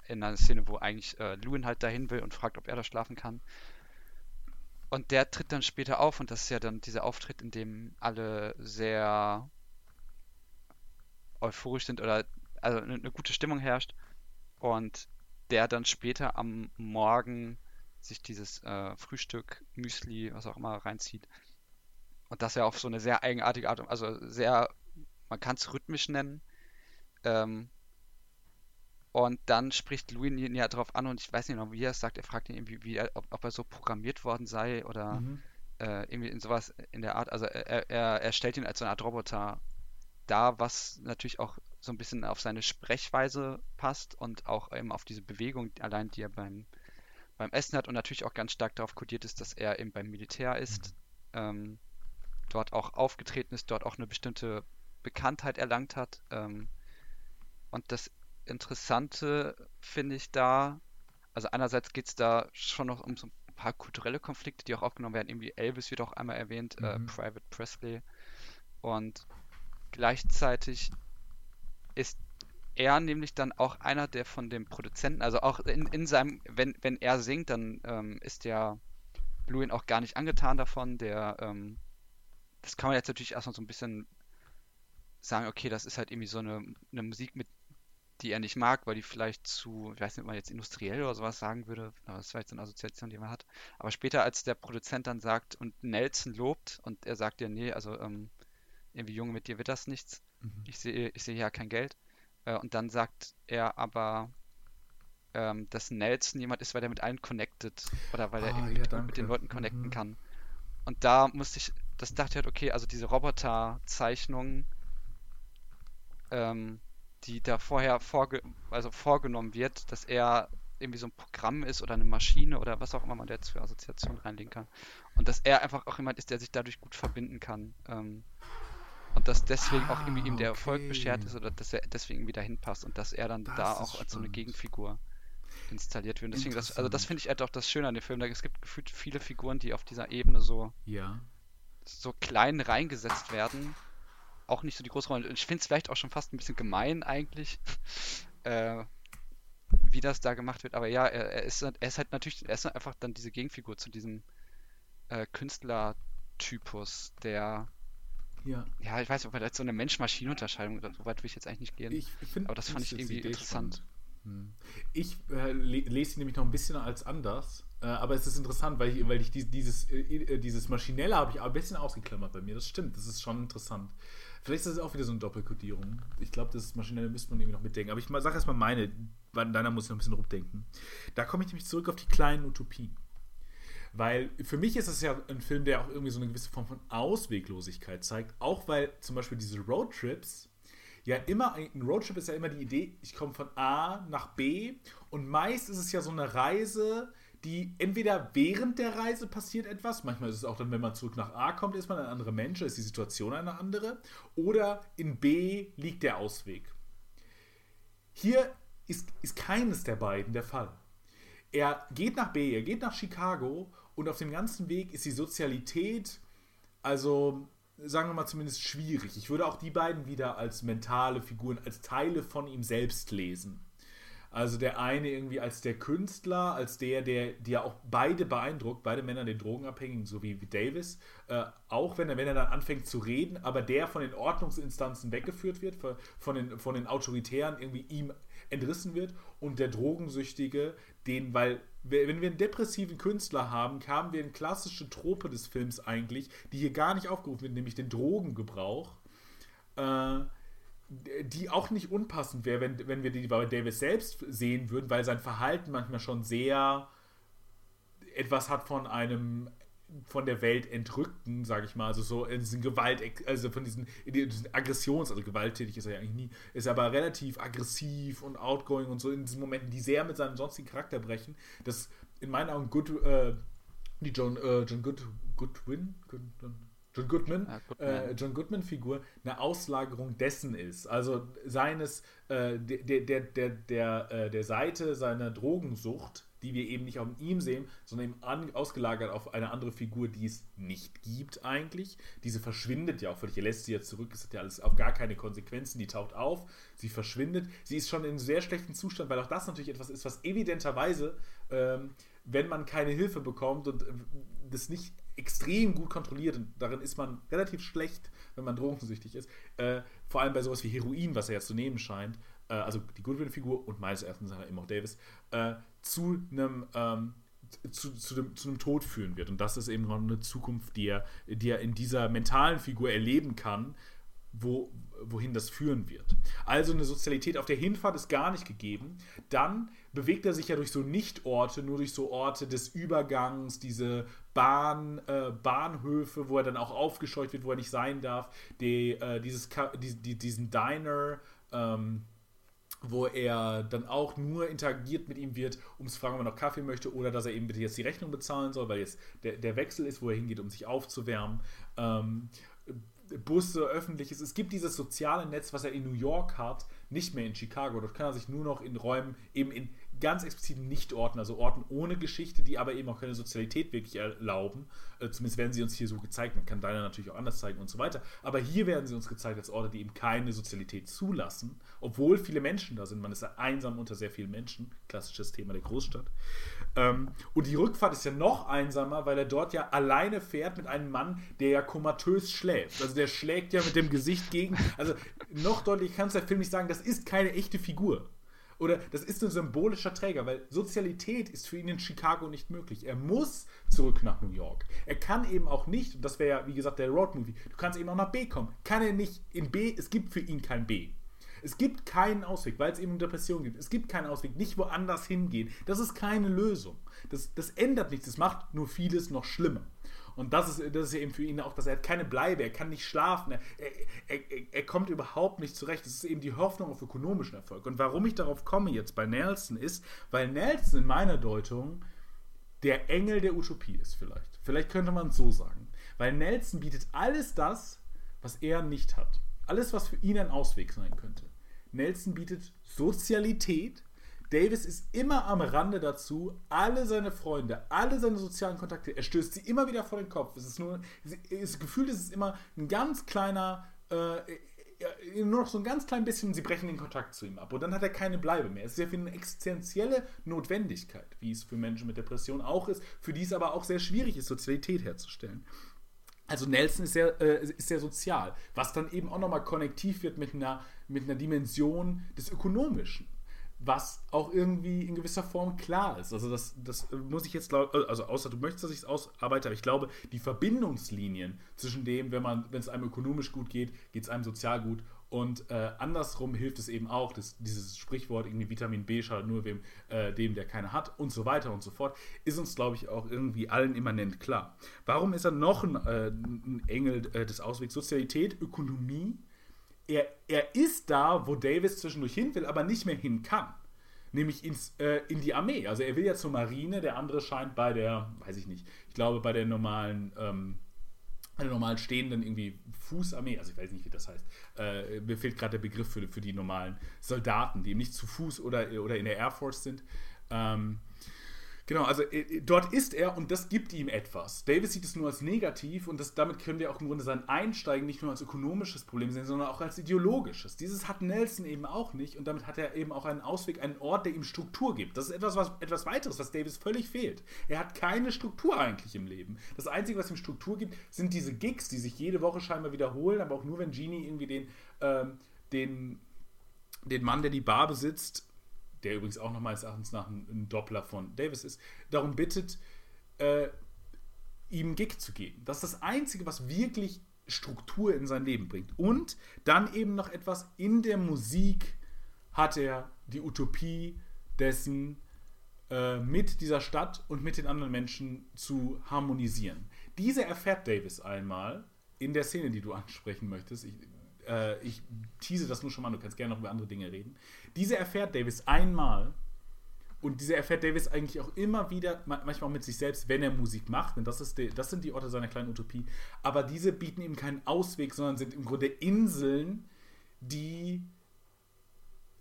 in einer Szene, wo eigentlich äh, Lewin halt dahin will und fragt, ob er da schlafen kann. Und der tritt dann später auf und das ist ja dann dieser Auftritt, in dem alle sehr euphorisch sind oder also eine, gute Stimmung herrscht und der dann später am Morgen sich dieses äh, Frühstück, Müsli, was auch immer reinzieht. Und das ja auf so eine sehr eigenartige Art, also sehr, man kann es rhythmisch nennen. Ähm, und dann spricht Louis ihn ja darauf an und ich weiß nicht noch, wie er es sagt. Er fragt ihn irgendwie, wie er, ob, ob, er so programmiert worden sei oder mhm. äh, irgendwie in sowas in der Art. Also er, er, er stellt ihn als so eine Art Roboter dar, was natürlich auch so ein bisschen auf seine Sprechweise passt und auch eben auf diese Bewegung allein, die er beim, beim Essen hat und natürlich auch ganz stark darauf kodiert ist, dass er eben beim Militär ist, mhm. ähm, dort auch aufgetreten ist, dort auch eine bestimmte Bekanntheit erlangt hat. Ähm, und das Interessante finde ich da, also einerseits geht es da schon noch um so ein paar kulturelle Konflikte, die auch aufgenommen werden. Irgendwie Elvis wird auch einmal erwähnt, äh, mhm. äh, Private Presley. Und gleichzeitig ist er nämlich dann auch einer, der von dem Produzenten, also auch in, in seinem, wenn, wenn er singt, dann ähm, ist der Bluin auch gar nicht angetan davon. Der, ähm, das kann man jetzt natürlich erstmal so ein bisschen sagen, okay, das ist halt irgendwie so eine, eine Musik, mit die er nicht mag, weil die vielleicht zu, ich weiß nicht, ob man jetzt industriell oder sowas sagen würde, aber das ist vielleicht so eine Assoziation, die man hat. Aber später, als der Produzent dann sagt und Nelson lobt und er sagt ja, nee, also ähm, irgendwie Junge, mit dir wird das nichts, mhm. ich sehe ich sehe ja kein Geld. Äh, und dann sagt er aber, ähm, dass Nelson jemand ist, weil er mit allen connected oder weil er ah, ja, mit, mit, den Leuten connecten mhm. kann. Und da musste ich, das dachte ich halt, okay, also diese Roboter-Zeichnungen, ähm, die da vorher vorge also vorgenommen wird, dass er irgendwie so ein Programm ist oder eine Maschine oder was auch immer man da jetzt für Assoziationen reinlegen kann. Und dass er einfach auch jemand ist, der sich dadurch gut verbinden kann. Ähm, und dass deswegen ah, auch irgendwie ihm der Erfolg beschert ist oder dass er deswegen wieder hinpasst und dass er dann das da auch als so eine Gegenfigur installiert wird. Und deswegen, das, also das finde ich halt auch das Schöne an dem Film. Es gibt gefühlt viele Figuren, die auf dieser Ebene so, ja. so klein reingesetzt werden auch nicht so die große Rolle. Ich finde es vielleicht auch schon fast ein bisschen gemein eigentlich, *laughs* äh, wie das da gemacht wird. Aber ja, er, er, ist, er ist halt natürlich, er ist einfach dann diese Gegenfigur zu diesem äh, Künstlertypus, der ja. ja, ich weiß nicht, ob man da so eine Mensch-Maschinen-Unterscheidung, so weit will ich jetzt eigentlich nicht gehen. Ich find, Aber das fand ich irgendwie interessant. Hm. Ich äh, lese sie nämlich noch ein bisschen als anders. Äh, aber es ist interessant, weil ich, weil ich dieses, äh, äh, dieses Maschinelle habe ich ein bisschen ausgeklammert bei mir. Das stimmt, das ist schon interessant. Vielleicht ist das auch wieder so eine Doppelkodierung. Ich glaube, das Maschinelle müsste man irgendwie noch mitdenken. Aber ich sage erstmal meine, weil deiner muss ich noch ein bisschen rumdenken. Da komme ich nämlich zurück auf die kleinen Utopien. Weil für mich ist es ja ein Film, der auch irgendwie so eine gewisse Form von Ausweglosigkeit zeigt. Auch weil zum Beispiel diese Roadtrips ja immer, ein Roadtrip ist ja immer die Idee, ich komme von A nach B und meist ist es ja so eine Reise, die entweder während der Reise passiert etwas, manchmal ist es auch dann, wenn man zurück nach A kommt, ist man ein anderer Mensch, ist die Situation eine andere, oder in B liegt der Ausweg. Hier ist, ist keines der beiden der Fall. Er geht nach B, er geht nach Chicago und auf dem ganzen Weg ist die Sozialität, also sagen wir mal zumindest schwierig. Ich würde auch die beiden wieder als mentale Figuren, als Teile von ihm selbst lesen. Also der eine irgendwie als der Künstler, als der, der, der ja auch beide beeindruckt, beide Männer, den Drogenabhängigen, so wie, wie Davis, äh, auch wenn er, wenn er dann anfängt zu reden, aber der von den Ordnungsinstanzen weggeführt wird, von den, von den Autoritären irgendwie ihm entrissen wird und der Drogensüchtige, den, weil wenn wir einen depressiven Künstler haben, haben wir eine klassische Trope des Films eigentlich, die hier gar nicht aufgerufen wird, nämlich den Drogengebrauch. Äh, die auch nicht unpassend wäre, wenn, wenn wir die bei Davis selbst sehen würden, weil sein Verhalten manchmal schon sehr etwas hat von einem von der Welt entrückten, sage ich mal, also so in diesen Gewalt, also von diesen, diesen Aggressions, also gewalttätig ist er ja eigentlich nie, ist aber relativ aggressiv und outgoing und so in diesen Momenten, die sehr mit seinem sonstigen Charakter brechen. Das in meinen Augen gut, äh, die John, äh, John Good, Goodwin, Good, John Goodman, ja, Goodman. Äh, John Goodman-Figur eine Auslagerung dessen ist. Also seines, äh, der, der, der, der, äh, der Seite seiner Drogensucht, die wir eben nicht auf ihm sehen, sondern eben an, ausgelagert auf eine andere Figur, die es nicht gibt eigentlich. Diese verschwindet ja auch völlig. Er lässt sie ja zurück, es hat ja alles auf gar keine Konsequenzen, die taucht auf, sie verschwindet. Sie ist schon in einem sehr schlechten Zustand, weil auch das natürlich etwas ist, was evidenterweise, ähm, wenn man keine Hilfe bekommt und äh, das nicht extrem gut kontrolliert und darin ist man relativ schlecht, wenn man drogensüchtig ist. Äh, vor allem bei sowas wie Heroin, was er ja zu nehmen scheint, äh, also die Goodwin-Figur und meines Erachtens eben auch Davis, äh, zu einem ähm, zu, zu, dem, zu einem Tod führen wird. Und das ist eben noch eine Zukunft, die er, die er in dieser mentalen Figur erleben kann, wo, wohin das führen wird. Also eine Sozialität auf der Hinfahrt ist gar nicht gegeben. Dann bewegt er sich ja durch so Nichtorte, nur durch so Orte des Übergangs, diese Bahn, äh, Bahnhöfe, wo er dann auch aufgescheucht wird, wo er nicht sein darf, die, äh, dieses, die, diesen Diner, ähm, wo er dann auch nur interagiert mit ihm wird, um zu fragen, ob er noch Kaffee möchte oder dass er eben bitte jetzt die Rechnung bezahlen soll, weil jetzt der, der Wechsel ist, wo er hingeht, um sich aufzuwärmen. Ähm, Busse, öffentliches. Es gibt dieses soziale Netz, was er in New York hat, nicht mehr in Chicago. Dort kann er sich nur noch in Räumen, eben in ganz expliziten Nicht-Orten, also Orten ohne Geschichte, die aber eben auch keine Sozialität wirklich erlauben. Äh, zumindest werden sie uns hier so gezeigt. Man kann deiner natürlich auch anders zeigen und so weiter. Aber hier werden sie uns gezeigt als Orte, die eben keine Sozialität zulassen, obwohl viele Menschen da sind. Man ist einsam unter sehr vielen Menschen. Klassisches Thema der Großstadt. Ähm, und die Rückfahrt ist ja noch einsamer, weil er dort ja alleine fährt mit einem Mann, der ja komatös schläft. Also der schlägt ja mit dem Gesicht gegen. Also noch deutlich kannst du der Film nicht sagen, das ist keine echte Figur. Oder das ist ein symbolischer Träger, weil Sozialität ist für ihn in Chicago nicht möglich. Er muss zurück nach New York. Er kann eben auch nicht, und das wäre ja, wie gesagt, der Roadmovie, du kannst eben auch nach B kommen. Kann er nicht in B, es gibt für ihn kein B. Es gibt keinen Ausweg, weil es eben Depression gibt. Es gibt keinen Ausweg, nicht woanders hingehen. Das ist keine Lösung. Das, das ändert nichts, das macht nur vieles noch schlimmer. Und das ist, das ist eben für ihn auch, dass er hat keine Bleibe, er kann nicht schlafen, er, er, er, er kommt überhaupt nicht zurecht. Das ist eben die Hoffnung auf ökonomischen Erfolg. Und warum ich darauf komme jetzt bei Nelson ist, weil Nelson in meiner Deutung der Engel der Utopie ist vielleicht. Vielleicht könnte man es so sagen. Weil Nelson bietet alles das, was er nicht hat. Alles, was für ihn ein Ausweg sein könnte. Nelson bietet Sozialität, Davis ist immer am Rande dazu, alle seine Freunde, alle seine sozialen Kontakte, er stößt sie immer wieder vor den Kopf. Es ist nur, das Gefühl, es ist immer ein ganz kleiner, äh, nur noch so ein ganz klein bisschen, sie brechen den Kontakt zu ihm ab. Und dann hat er keine Bleibe mehr. Es ist ja für eine existenzielle Notwendigkeit, wie es für Menschen mit Depressionen auch ist, für die es aber auch sehr schwierig ist, Sozialität herzustellen. Also Nelson ist sehr, äh, ist sehr sozial, was dann eben auch nochmal konnektiv wird mit einer, mit einer Dimension des Ökonomischen was auch irgendwie in gewisser Form klar ist. Also das, das muss ich jetzt, also außer du möchtest, dass ich es ausarbeite, aber ich glaube, die Verbindungslinien zwischen dem, wenn man, wenn es einem ökonomisch gut geht, geht es einem sozial gut und äh, andersrum hilft es eben auch, dass dieses Sprichwort irgendwie Vitamin B schadet nur wem, äh, dem, der keine hat und so weiter und so fort, ist uns, glaube ich, auch irgendwie allen immanent klar. Warum ist er noch ein, äh, ein Engel äh, des Auswegs? Sozialität, Ökonomie, er, er ist da, wo Davis zwischendurch hin will, aber nicht mehr hin kann. Nämlich ins, äh, in die Armee. Also er will ja zur Marine, der andere scheint bei der, weiß ich nicht, ich glaube bei der normalen, ähm, bei der normal stehenden irgendwie Fußarmee, also ich weiß nicht, wie das heißt. Äh, mir fehlt gerade der Begriff für, für die normalen Soldaten, die eben nicht zu Fuß oder, oder in der Air Force sind. Ähm, Genau, also äh, dort ist er und das gibt ihm etwas. Davis sieht es nur als negativ und das, damit können wir auch im Grunde sein Einsteigen nicht nur als ökonomisches Problem sehen, sondern auch als ideologisches. Dieses hat Nelson eben auch nicht und damit hat er eben auch einen Ausweg, einen Ort, der ihm Struktur gibt. Das ist etwas, was, etwas weiteres, was Davis völlig fehlt. Er hat keine Struktur eigentlich im Leben. Das Einzige, was ihm Struktur gibt, sind diese Gigs, die sich jede Woche scheinbar wiederholen, aber auch nur, wenn Genie irgendwie den, ähm, den, den Mann, der die Bar besitzt, der übrigens auch noch meines Erachtens nach ein, Doppler von Davis ist, darum bittet, äh, ihm einen Gig zu geben. Das ist das Einzige, was wirklich Struktur in sein Leben bringt. Und dann eben noch etwas in der Musik hat er die Utopie dessen, äh, mit dieser Stadt und mit den anderen Menschen zu harmonisieren. Diese erfährt Davis einmal in der Szene, die du ansprechen möchtest. Ich, äh, ich tease das nur schon mal, du kannst gerne noch über andere Dinge reden. Diese erfährt Davis einmal und diese erfährt Davis eigentlich auch immer wieder, manchmal auch mit sich selbst, wenn er Musik macht. Denn das, ist die, das sind die Orte seiner kleinen Utopie. Aber diese bieten ihm keinen Ausweg, sondern sind im Grunde Inseln, die,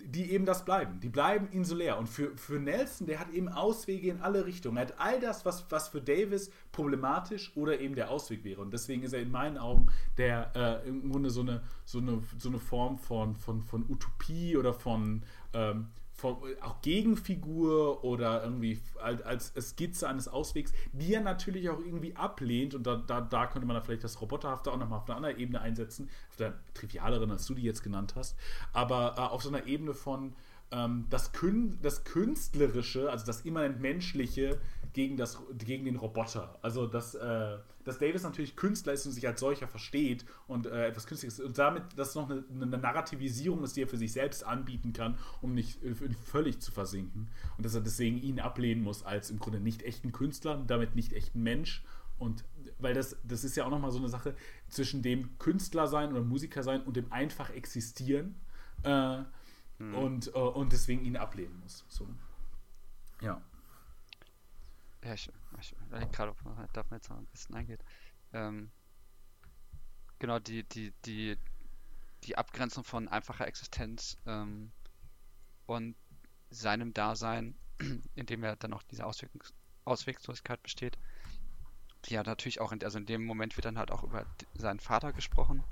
die eben das bleiben. Die bleiben insulär. Und für, für Nelson, der hat eben Auswege in alle Richtungen. Er hat all das, was, was für Davis problematisch oder eben der Ausweg wäre. Und deswegen ist er in meinen Augen der äh, im Grunde so eine, so eine, so eine Form von, von, von Utopie oder von. Ähm, auch Gegenfigur oder irgendwie als, Skizze eines Auswegs, die er natürlich auch irgendwie ablehnt. Und da, da, da könnte man da vielleicht das Roboterhafte auch nochmal auf einer anderen Ebene einsetzen, auf der trivialeren, als du die jetzt genannt hast, aber äh, auf so einer Ebene von ähm, das, Kün das Künstlerische, also das immanent Menschliche gegen, das, gegen den Roboter. Also, dass, äh, dass Davis natürlich Künstler ist und sich als solcher versteht und äh, etwas Künstliches und damit, dass es noch eine, eine, Narrativisierung ist, die er für sich selbst anbieten kann, um nicht äh, völlig zu versinken. Und dass er deswegen ihn ablehnen muss als im Grunde nicht echten Künstler und damit nicht echten Mensch. Und weil das, das ist ja auch nochmal so eine Sache zwischen dem Künstler sein oder Musiker sein und dem einfach existieren. Äh, hm. und, äh, und deswegen ihn ablehnen muss. So. Ja. Ja, ich, ich überlege gerade, ob man da jetzt noch ein bisschen eingeht. Ähm, genau, die, die, die, die Abgrenzung von einfacher Existenz ähm, und seinem Dasein, *clears throat* in dem ja dann auch diese Ausweg Ausweglosigkeit besteht. Ja, natürlich auch, in, also in dem Moment wird dann halt auch über seinen Vater gesprochen,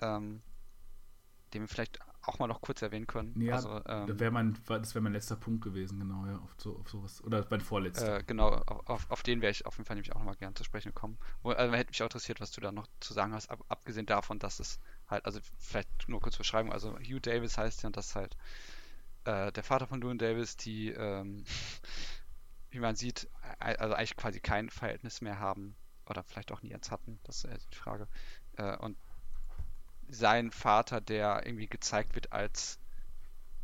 ähm, dem vielleicht auch mal noch kurz erwähnen können. Ja, also, ähm, das wäre mein, wär mein letzter Punkt gewesen, genau, ja, auf, so, auf sowas. Oder mein vorletzter. Äh, genau, auf, auf den wäre ich auf jeden Fall nämlich auch nochmal gerne zu sprechen gekommen. Also, hätte mich auch interessiert, was du da noch zu sagen hast, ab, abgesehen davon, dass es halt, also vielleicht nur kurz beschreiben, also Hugh Davis heißt ja, und das halt äh, der Vater von Llewyn Davis, die, ähm, *laughs* wie man sieht, also eigentlich quasi kein Verhältnis mehr haben oder vielleicht auch nie jetzt hatten, das ist die Frage. Äh, und sein Vater, der irgendwie gezeigt wird als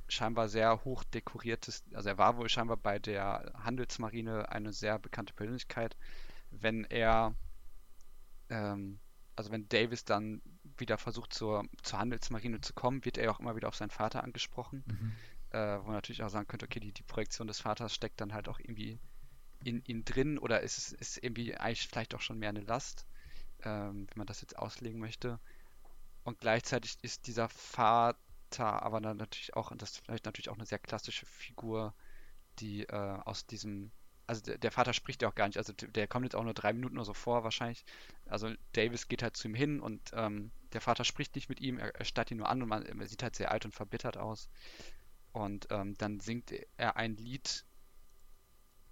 scheinbar sehr hoch dekoriertes, also er war wohl scheinbar bei der Handelsmarine eine sehr bekannte Persönlichkeit. Wenn er, ähm, also wenn Davis dann wieder versucht zur, zur Handelsmarine zu kommen, wird er auch immer wieder auf seinen Vater angesprochen, mhm. äh, wo man natürlich auch sagen könnte, okay, die, die Projektion des Vaters steckt dann halt auch irgendwie in ihm drin oder ist es ist irgendwie eigentlich vielleicht auch schon mehr eine Last, ähm, wenn man das jetzt auslegen möchte. Und gleichzeitig ist dieser Vater aber dann natürlich auch, und das ist vielleicht natürlich auch eine sehr klassische Figur, die äh, aus diesem, also der, der, Vater spricht ja auch gar nicht, also der kommt jetzt auch nur drei Minuten oder so vor wahrscheinlich. Also Davis geht halt zu ihm hin und ähm, der Vater spricht nicht mit ihm, er, er starrt ihn nur an und man, er sieht halt sehr alt und verbittert aus. Und ähm, dann singt er ein Lied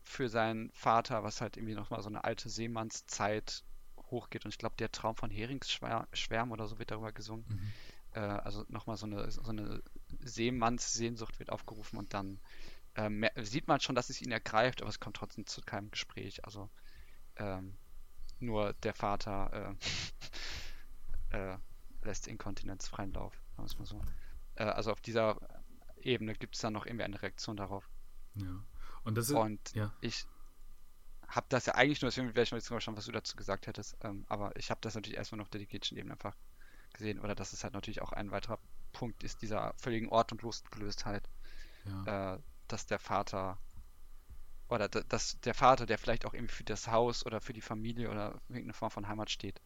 für seinen Vater, was halt irgendwie nochmal so eine alte Seemannszeit hochgeht. Und ich glaube, der Traum von Heringsschwärm oder so wird darüber gesungen. Mhm. Äh, also nochmal so eine, so eine Seemannssehnsucht wird aufgerufen und dann äh, sieht man schon, dass es ihn ergreift, aber es kommt trotzdem zu keinem Gespräch. Also ähm, nur der Vater äh, *laughs* äh lässt Inkontinenz freien Lauf, sagen wir mal so. Äh, also auf dieser Ebene gibt es dann noch irgendwie eine Reaktion darauf. Ja. Und das ist, und ja. ich habe das ja eigentlich nur, deswegen wäre ich mal jetzt schauen, was du dazu gesagt hättest, ähm, aber ich habe das natürlich erstmal noch Dedication-Ebene einfach gesehen, oder dass es halt natürlich auch ein weiterer Punkt ist, dieser völligen Ort- und Losgelöstheit, ja. äh, dass der Vater oder dass der Vater, der vielleicht auch irgendwie für das Haus oder für die Familie oder irgendeine Form von Heimat steht,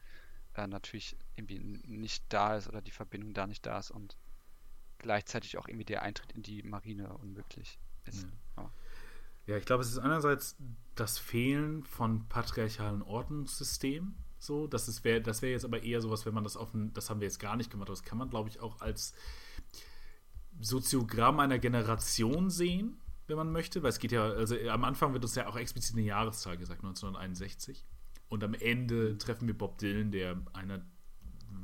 äh, natürlich irgendwie nicht da ist oder die Verbindung da nicht da ist und gleichzeitig auch irgendwie der Eintritt in die Marine unmöglich ist. Ja. Ja. Ja, ich glaube, es ist einerseits das Fehlen von patriarchalen Ordnungssystemen. So, das wäre das wär jetzt aber eher sowas, wenn man das auf ein, das haben wir jetzt gar nicht gemacht, das kann man, glaube ich, auch als Soziogramm einer Generation sehen, wenn man möchte, weil es geht ja, also am Anfang wird uns ja auch explizit eine Jahreszahl gesagt, 1961. Und am Ende treffen wir Bob Dylan, der einer,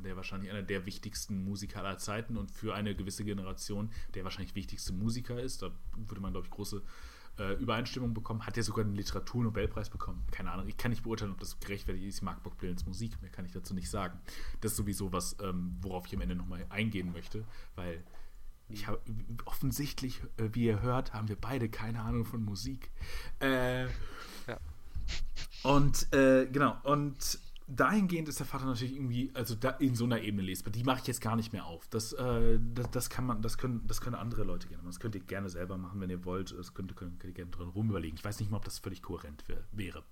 der wahrscheinlich einer der wichtigsten Musiker aller Zeiten und für eine gewisse Generation der wahrscheinlich wichtigste Musiker ist. Da würde man, glaube ich, große äh, Übereinstimmung bekommen, hat er sogar einen Literaturnobelpreis bekommen. Keine Ahnung, ich kann nicht beurteilen, ob das gerechtfertigt ist. Ich mag Bob Dylans Musik, mehr kann ich dazu nicht sagen. Das ist sowieso was, ähm, worauf ich am Ende nochmal eingehen möchte, weil Ich habe offensichtlich, äh, wie ihr hört, haben wir beide keine Ahnung von Musik. Äh, Ja. Und äh, genau, und dahingehend ist der Vater natürlich irgendwie, also da in so einer Ebene lesbar. Die mache ich jetzt gar nicht mehr auf. Das, äh, das, das kann man, das können, das können andere Leute gerne machen. Das könnt ihr gerne selber machen, wenn ihr wollt. Das könnt, könnt, könnt ihr gerne drin rumüberlegen. Ich weiß nicht mal, ob das völlig kohärent wär, wäre.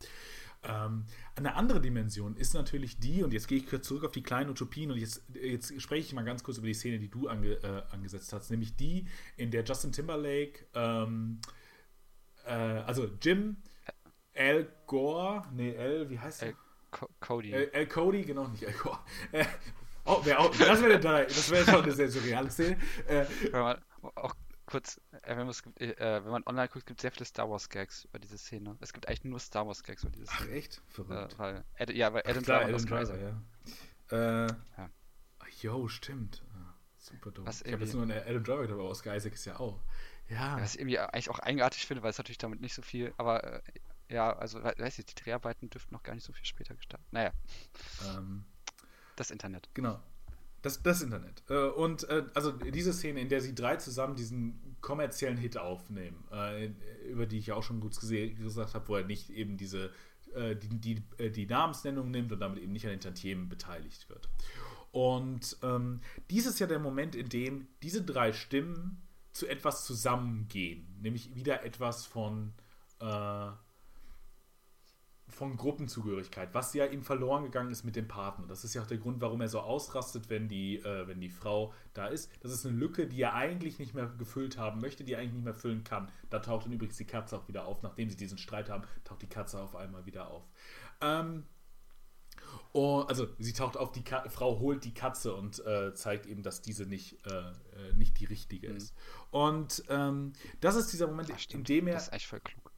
Ähm, eine andere Dimension ist natürlich die, und jetzt gehe ich zurück auf die kleinen Utopien und jetzt, jetzt spreche ich mal ganz kurz über die Szene, die du ange, äh, angesetzt hast, nämlich die, in der Justin Timberlake, ähm, äh, also Jim, Al Gore, nee, Al, wie heißt er? Äh, Co Cody. El, El Cody, genau, nicht El. Äh, oh, wär auch, das wäre wär schon eine sehr surreale Szene. Äh, Wenn man auch kurz, äh, wenn, äh, wenn man online guckt, gibt es sehr viele Star Wars Gags über diese Szene. Es gibt eigentlich nur Star Wars Gags über diese ach, Szene. echt? Äh, Verrückt. weil, ja, weil Adam Driver das Driver, ja. Äh, Ja. ach, Jo, stimmt. Ah, super dumm. Was ich habe jetzt nur eine Adam Driver, aber Oscar Isaac ist ja auch. Ja. Was ich irgendwie eigentlich auch eigenartig finde, weil es natürlich damit nicht so viel, aber äh, ja, also we- weiß ich, die Dreharbeiten dürften noch gar nicht so viel später gestartet. Naja, Ähm, das Internet. Genau. Das, das Internet. Äh, Und äh, also diese Szene, in der sie drei zusammen diesen kommerziellen Hit aufnehmen, äh, über die ich ja auch schon gut gesagt habe, wo er nicht eben diese die, die, die Namensnennung nimmt und damit eben nicht an den Tantiemen beteiligt wird. Und ähm, dies ist ja der Moment, in dem diese drei Stimmen zu etwas zusammengehen, nämlich wieder etwas von äh, von Gruppenzugehörigkeit, was ja ihm verloren gegangen ist mit dem Partner. Das ist ja auch der Grund, warum er so ausrastet, wenn die, äh, wenn die Frau da ist. Das ist eine Lücke, die er eigentlich nicht mehr gefüllt haben möchte, die er eigentlich nicht mehr füllen kann. Da taucht dann übrigens die Katze auch wieder auf. Nachdem sie diesen Streit haben, taucht die Katze auf einmal wieder auf. Ähm, oh, also sie taucht auf, die Ka Frau holt die Katze und äh, zeigt eben, dass diese nicht, äh, äh, nicht die richtige ist. Und ähm, das ist dieser Moment, Ah, in dem er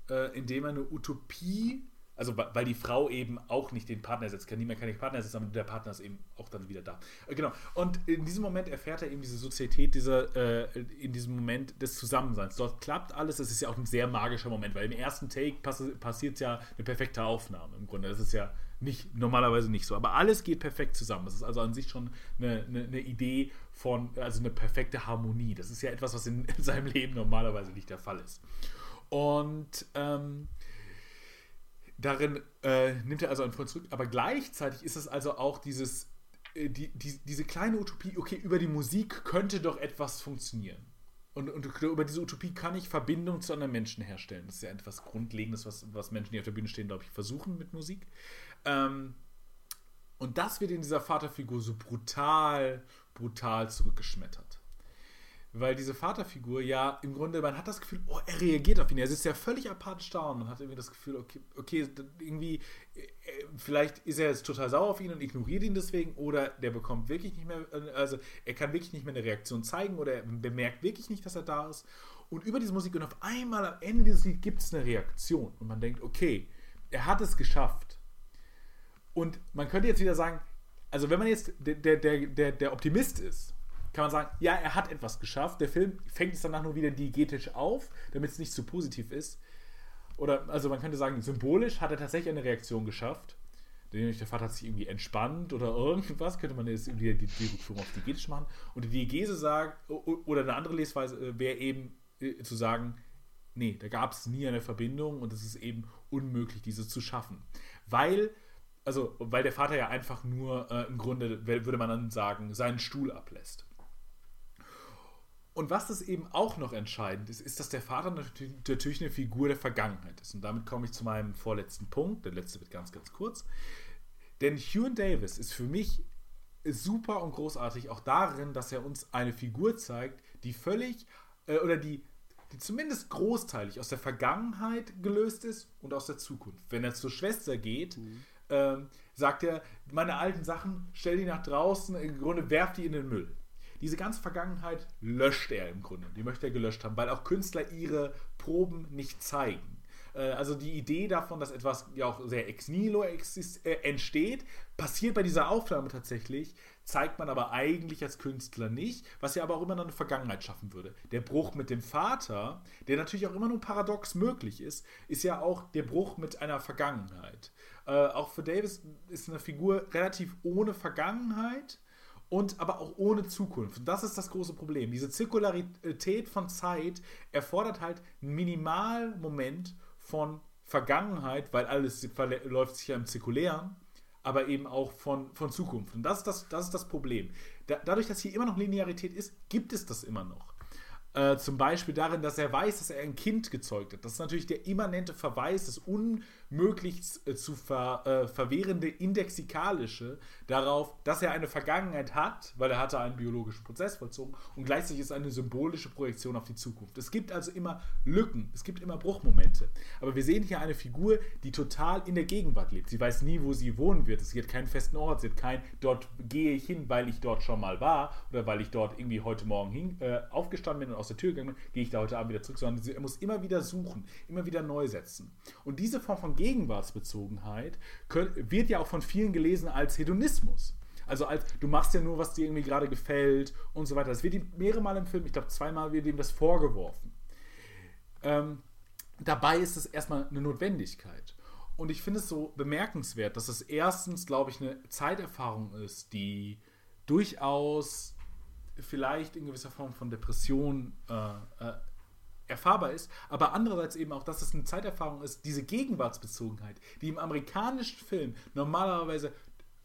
äh, indem er eine Utopie, also weil die Frau eben auch nicht den Partner ersetzen kann, niemand kann den Partner ersetzen, aber der Partner ist eben auch dann wieder da. Äh, genau. Und in diesem Moment erfährt er eben diese Sozietät, dieser, äh, in diesem Moment des Zusammenseins. Dort klappt alles, es ist ja auch ein sehr magischer Moment, weil im ersten Take pass passiert ja eine perfekte Aufnahme im Grunde. Das ist ja nicht, normalerweise nicht so. Aber alles geht perfekt zusammen. Das ist also an sich schon eine, eine, eine Idee von, also eine perfekte Harmonie. Das ist ja etwas, was in, in seinem Leben normalerweise nicht der Fall ist. Und ähm, darin äh, nimmt er also einen Freund zurück, aber gleichzeitig ist es also auch dieses, äh, die, die, diese kleine Utopie, okay, über die Musik könnte doch etwas funktionieren. Und, und über diese Utopie kann ich Verbindung zu anderen Menschen herstellen. Das ist ja etwas Grundlegendes, was, was Menschen, die auf der Bühne stehen, glaube ich, versuchen mit Musik. Ähm, und das wird in dieser Vaterfigur so brutal, brutal zurückgeschmettert. Weil diese Vaterfigur ja im Grunde, man hat das Gefühl, oh, er reagiert auf ihn. Er sitzt ja völlig apathisch da und man hat irgendwie das Gefühl, okay, okay irgendwie, äh, vielleicht ist er jetzt total sauer auf ihn und ignoriert ihn deswegen oder der bekommt wirklich nicht mehr, äh, also er kann wirklich nicht mehr eine Reaktion zeigen oder er bemerkt wirklich nicht, dass er da ist. Und über diese Musik und auf einmal am Ende dieses Lied gibt es eine Reaktion und man denkt, okay, er hat es geschafft. Und man könnte jetzt wieder sagen, also wenn man jetzt der, der, der, der Optimist ist, kann man sagen, ja, er hat etwas geschafft. Der Film fängt es danach nur wieder diegetisch auf, damit es nicht zu positiv ist. Oder, also man könnte sagen, symbolisch hat er tatsächlich eine Reaktion geschafft. Nämlich der Vater hat sich irgendwie entspannt oder irgendwas, könnte man jetzt wieder die, Rückführung auf diegetisch machen. Und die Diegese sagt, oder eine andere Lesweise wäre eben äh, zu sagen, nee, da gab es nie eine Verbindung und es ist eben unmöglich, diese zu schaffen. Weil, also, weil der Vater ja einfach nur äh, im Grunde, würde man dann sagen, seinen Stuhl ablässt. Und was das eben auch noch entscheidend ist, ist, dass der Vater natürlich, eine Figur der Vergangenheit ist. Und damit komme ich zu meinem vorletzten Punkt. Der letzte wird ganz, ganz kurz. Denn Hugh Davis ist für mich super und großartig auch darin, dass er uns eine Figur zeigt, die völlig äh, oder die, die zumindest großteilig aus der Vergangenheit gelöst ist und aus der Zukunft. Wenn er zur Schwester geht, mhm. ähm, sagt er, meine alten Sachen, stell die nach draußen, im Grunde werft die in den Müll diese ganze Vergangenheit löscht er im Grunde. Die möchte er gelöscht haben, weil auch Künstler ihre Proben nicht zeigen. Also die Idee davon, dass etwas ja auch sehr ex nihilo äh, entsteht, passiert bei dieser Aufnahme tatsächlich, zeigt man aber eigentlich als Künstler nicht, was ja aber auch immer noch eine Vergangenheit schaffen würde. Der Bruch mit dem Vater, der natürlich auch immer nur paradox möglich ist, ist ja auch der Bruch mit einer Vergangenheit. Äh, auch für Davis ist eine Figur relativ ohne Vergangenheit und aber auch ohne Zukunft. Und das ist das große Problem. Diese Zirkularität von Zeit erfordert halt einen Minimalmoment von Vergangenheit, weil alles läuft sich ja im Zirkulären, aber eben auch von, von Zukunft. Und das ist das, das, ist das Problem. Da, dadurch, dass hier immer noch Linearität ist, gibt es das immer noch. Äh, zum Beispiel darin, dass er weiß, dass er ein Kind gezeugt hat. Das ist natürlich der immanente Verweis, das unmöglich äh, zu ver, äh, verwehrende Indexikalische darauf, dass er eine Vergangenheit hat, weil er hatte einen biologischen Prozess vollzogen und gleichzeitig ist eine symbolische Projektion auf die Zukunft. Es gibt also immer Lücken, es gibt immer Bruchmomente. Aber wir sehen hier eine Figur, die total in der Gegenwart lebt. Sie weiß nie, wo sie wohnen wird. Sie hat keinen festen Ort, sie hat kein, dort gehe ich hin, weil ich dort schon mal war oder weil ich dort irgendwie heute Morgen hin, äh, aufgestanden bin und aus der Tür gegangen bin, gehe ich da heute Abend wieder zurück, sondern er muss immer wieder suchen, immer wieder neu setzen. Und diese Form von Gegenwartsbezogenheit können, wird ja auch von vielen gelesen als Hedonismus. Also als du machst ja nur, was dir irgendwie gerade gefällt und so weiter. Das wird ihm mehrere Mal im Film, ich glaube zweimal wird ihm das vorgeworfen. Ähm, dabei ist es erstmal eine Notwendigkeit. Und ich finde es so bemerkenswert, dass es erstens, glaube ich, eine Zeiterfahrung ist, die durchaus vielleicht in gewisser Form von Depression äh, äh, erfahrbar ist, aber andererseits eben auch, dass es eine Zeiterfahrung ist, diese Gegenwartsbezogenheit, die im amerikanischen Film normalerweise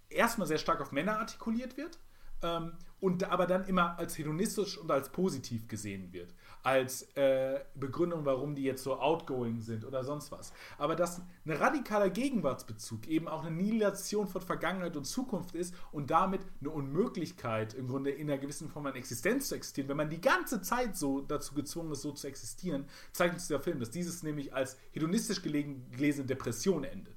erstmal sehr stark auf Männer artikuliert wird ähm, und aber dann immer als hedonistisch und als positiv gesehen wird als äh, Begründung, warum die jetzt so outgoing sind oder sonst was. Aber dass ein radikaler Gegenwartsbezug eben auch eine Nihilation von Vergangenheit und Zukunft ist und damit eine Unmöglichkeit im Grunde in einer gewissen Form an Existenz zu existieren, wenn man die ganze Zeit so dazu gezwungen ist, so zu existieren, zeigt uns der Film, dass dieses nämlich als hedonistisch gelesene Depression endet.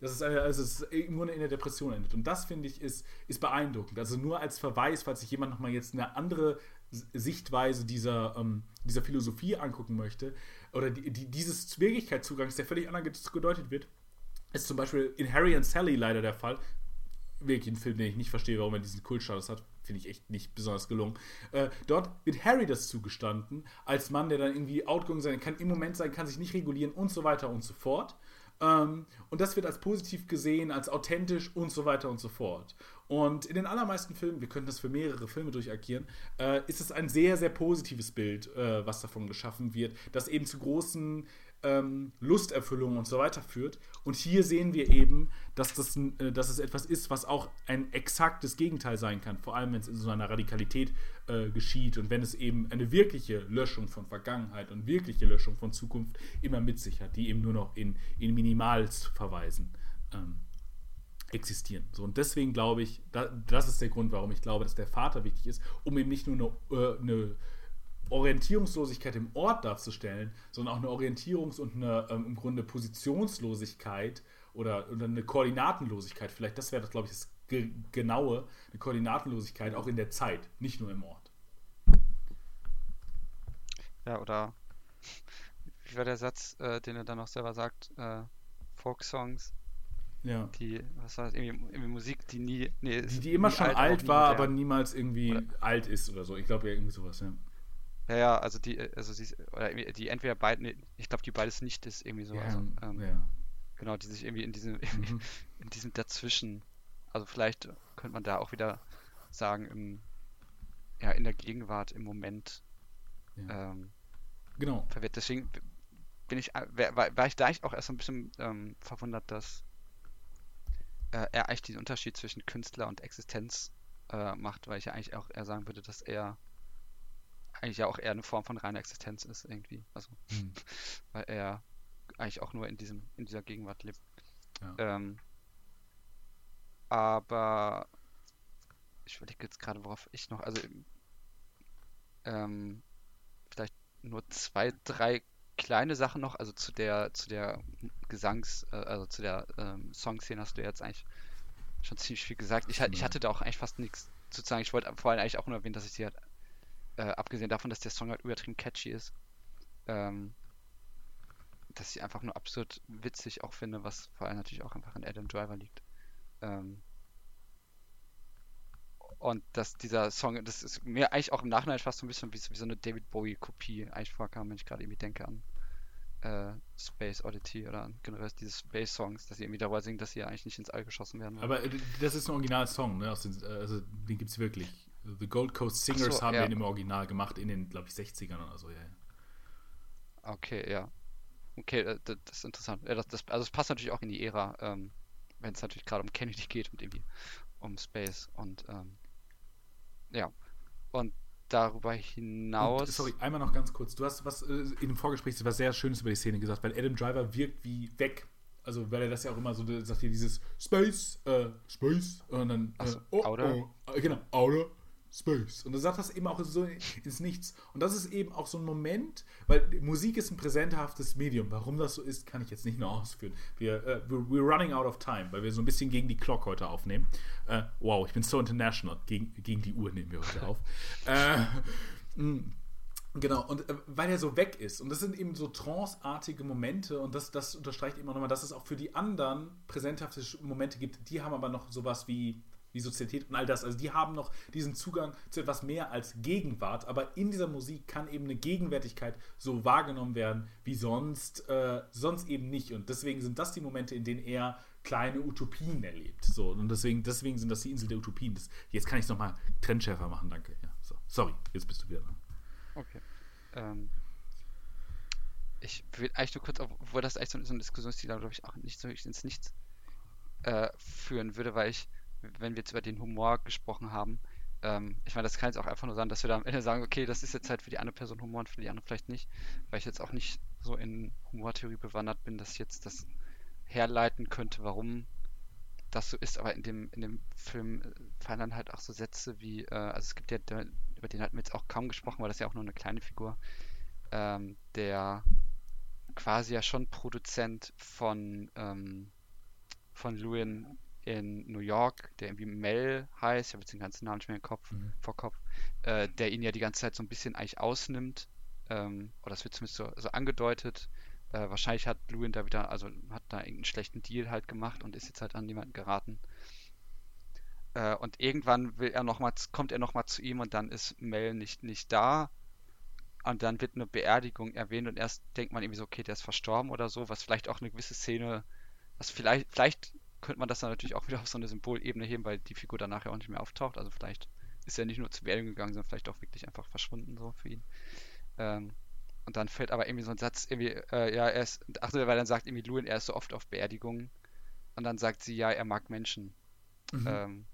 Das ist eine, also es im Grunde in der Depression endet. Und das finde ich ist, ist beeindruckend. Also nur als Verweis, falls sich jemand nochmal jetzt eine andere Sichtweise dieser, ähm, dieser Philosophie angucken möchte, oder die, die, dieses Wirklichkeitszugangs, der völlig anders gedeutet wird, ist zum Beispiel in Harry and Sally leider der Fall. Wirklich ein Film, den ich nicht verstehe, warum er diesen Kultstatus hat. Finde ich echt nicht besonders gelungen. Äh, dort wird Harry das zugestanden, als Mann, der dann irgendwie outgoing sein kann, im Moment sein, kann sich nicht regulieren und so weiter und so fort. Ähm, und das wird als positiv gesehen, als authentisch und so weiter und so fort. Und in den allermeisten Filmen, wir können das für mehrere Filme durchagieren, äh, ist es ein sehr, sehr positives Bild, äh, was davon geschaffen wird, das eben zu großen ähm, Lusterfüllung und so weiter führt. Und hier sehen wir eben, dass, das, äh, dass es etwas ist, was auch ein exaktes Gegenteil sein kann, vor allem wenn es in so einer Radikalität äh, geschieht und wenn es eben eine wirkliche Löschung von Vergangenheit und wirkliche Löschung von Zukunft immer mit sich hat, die eben nur noch in, in Minimals verweisen. Ähm, existieren. So, und deswegen glaube ich, da, das ist der Grund, warum ich glaube, dass der Vater wichtig ist, um eben nicht nur eine, äh, eine Orientierungslosigkeit im Ort darzustellen, sondern auch eine Orientierungs- und eine ähm, im Grunde Positionslosigkeit oder, oder eine Koordinatenlosigkeit. Vielleicht das wäre das, glaube ich, das ge genaue, eine Koordinatenlosigkeit auch in der Zeit, nicht nur im Ort. Ja, oder *laughs* wie war der Satz, äh, den er dann noch selber sagt? Äh, Folk-Songs ja. Die, was war das, irgendwie, irgendwie Musik, die nie. Nee, die, die immer schon alt, alt war, aber niemals irgendwie oder? alt ist oder so. Ich glaube ja irgendwie sowas, ja. Ja, ja, also die, also sie, oder die entweder beiden, ich glaube, die beides nicht ist irgendwie so. Ja, also, ähm, ja. Genau, die sich irgendwie in diesem, mhm. *laughs* in diesem Dazwischen, also vielleicht könnte man da auch wieder sagen, im, ja, in der Gegenwart, im Moment. Ja. Ähm, genau. Verwirrt. Deswegen bin ich, war, war ich da echt auch erst so ein bisschen ähm, verwundert, dass äh, er eigentlich den Unterschied zwischen Künstler und Existenz äh, macht, weil ich ja eigentlich auch eher sagen würde, dass er eigentlich ja auch eher eine Form von reiner Existenz ist irgendwie. Also, hm. *laughs* weil er eigentlich auch nur in diesem, in dieser Gegenwart lebt. Ja. Ähm, aber ich überlege jetzt gerade, worauf ich noch, also ähm, vielleicht nur zwei, drei kleine Sachen noch, also zu der, zu der Gesangs-, äh, also zu der ähm, Songszene hast du jetzt eigentlich schon ziemlich viel gesagt. Ich, ich hatte da auch eigentlich fast nichts zu sagen. Ich wollte vor allem eigentlich auch nur erwähnen, dass ich sie halt, äh, abgesehen davon, dass der Song halt übertrieben catchy ist, ähm, dass ich einfach nur absurd witzig auch finde, was vor allem natürlich auch einfach an Adam Driver liegt. Ähm, und dass dieser Song, das ist mir eigentlich auch im Nachhinein fast so ein bisschen wie, wie so eine David Bowie-Kopie eigentlich vorkam, wenn ich gerade irgendwie denke an äh, Space Oddity oder generell diese Space Songs, dass sie irgendwie darüber singen, dass sie ja eigentlich nicht ins All geschossen werden. Aber äh, das ist ein Originalsong, ne? Aus den, äh, also den gibt es wirklich. The Gold Coast Singers so, haben ja. den im Original gemacht in den, glaube ich, 60ern oder so, ja. ja. Okay, ja. Okay, äh, das, das ist interessant. Ja, das, das, also es passt natürlich auch in die Ära, ähm, wenn es natürlich gerade um Kennedy geht und irgendwie um Space und ähm, ja. Und darüber hinaus. Und, sorry, einmal noch ganz kurz. Du hast was äh, in dem Vorgespräch was sehr Schönes über die Szene gesagt, weil Adam Driver wirkt wie weg. Also, weil er das ja auch immer so sagt, hier dieses Space, äh, Space, und dann, äh, so, oh, Outer. oh, äh, genau, Outer Space. Und er sagt das eben auch so ins Nichts. Und das ist eben auch so ein Moment, weil Musik ist ein präsenthaftes Medium. Warum das so ist, kann ich jetzt nicht mehr ausführen. Wir, äh, we're, running out of time, weil wir so ein bisschen gegen die Clock heute aufnehmen. Äh, wow, ich bin so international. Gegen, gegen die Uhr nehmen wir heute auf. *laughs* äh, mh. Genau, und äh, weil er so weg ist. Und das sind eben so tranceartige Momente und das, das unterstreicht immer nochmal, dass es auch für die anderen präsenthafte Momente gibt. Die haben aber noch sowas wie, wie Sozialität und all das. Also die haben noch diesen Zugang zu etwas mehr als Gegenwart, aber in dieser Musik kann eben eine Gegenwärtigkeit so wahrgenommen werden, wie sonst, äh, sonst eben nicht. Und deswegen sind das die Momente, in denen er kleine Utopien erlebt. So, und deswegen, deswegen sind das die Insel der Utopien. Das, jetzt kann ich es nochmal trennschärfer machen, danke. Ja, so. Sorry, jetzt bist du wieder dran. Okay. Ähm, ich will eigentlich nur kurz, obwohl das eigentlich so, so eine Diskussionsstil, glaube ich, auch nicht so ins Nichts äh, führen würde, weil ich, wenn wir jetzt über den Humor gesprochen haben, ähm, ich meine, das kann jetzt auch einfach nur sein, dass wir da am Ende sagen, okay, das ist jetzt halt für die eine Person Humor und für die andere vielleicht nicht, weil ich jetzt auch nicht so in Humortheorie bewandert bin, dass ich jetzt das herleiten könnte, warum das so ist, aber in dem, in dem Film fallen dann halt auch so Sätze wie, äh, also es gibt ja, über den hatten wir jetzt auch kaum gesprochen, weil das ja auch nur eine kleine Figur, ähm, der quasi ja schon Produzent von, ähm, von Lewin in New York, der irgendwie Mel heißt, ich habe jetzt den ganzen Namen nicht mehr im Kopf, Mhm. vor Kopf, äh, der ihn ja die ganze Zeit so ein bisschen eigentlich ausnimmt, ähm, oder das wird zumindest so, so angedeutet. Äh, wahrscheinlich hat Lewin da wieder, also hat da irgendeinen schlechten Deal halt gemacht und ist jetzt halt an jemanden geraten. Äh, und irgendwann will er noch mal, kommt er nochmal zu ihm und dann ist Mel nicht, nicht da. Und dann wird eine Beerdigung erwähnt und erst denkt man irgendwie so, okay, der ist verstorben oder so, was vielleicht auch eine gewisse Szene, was vielleicht, vielleicht könnte man das dann natürlich auch wieder auf so eine Symbolebene heben, weil die Figur danach ja auch nicht mehr auftaucht. Also vielleicht ist er nicht nur zur Beerdigung gegangen, sondern vielleicht auch wirklich einfach verschwunden so für ihn. Ähm, und dann fällt aber irgendwie so ein Satz, irgendwie, äh, ja, er ist, ach so, weil dann sagt irgendwie Lewin, er ist so oft auf Beerdigungen. Und dann sagt sie, ja, er mag Menschen. Mhm. Ähm,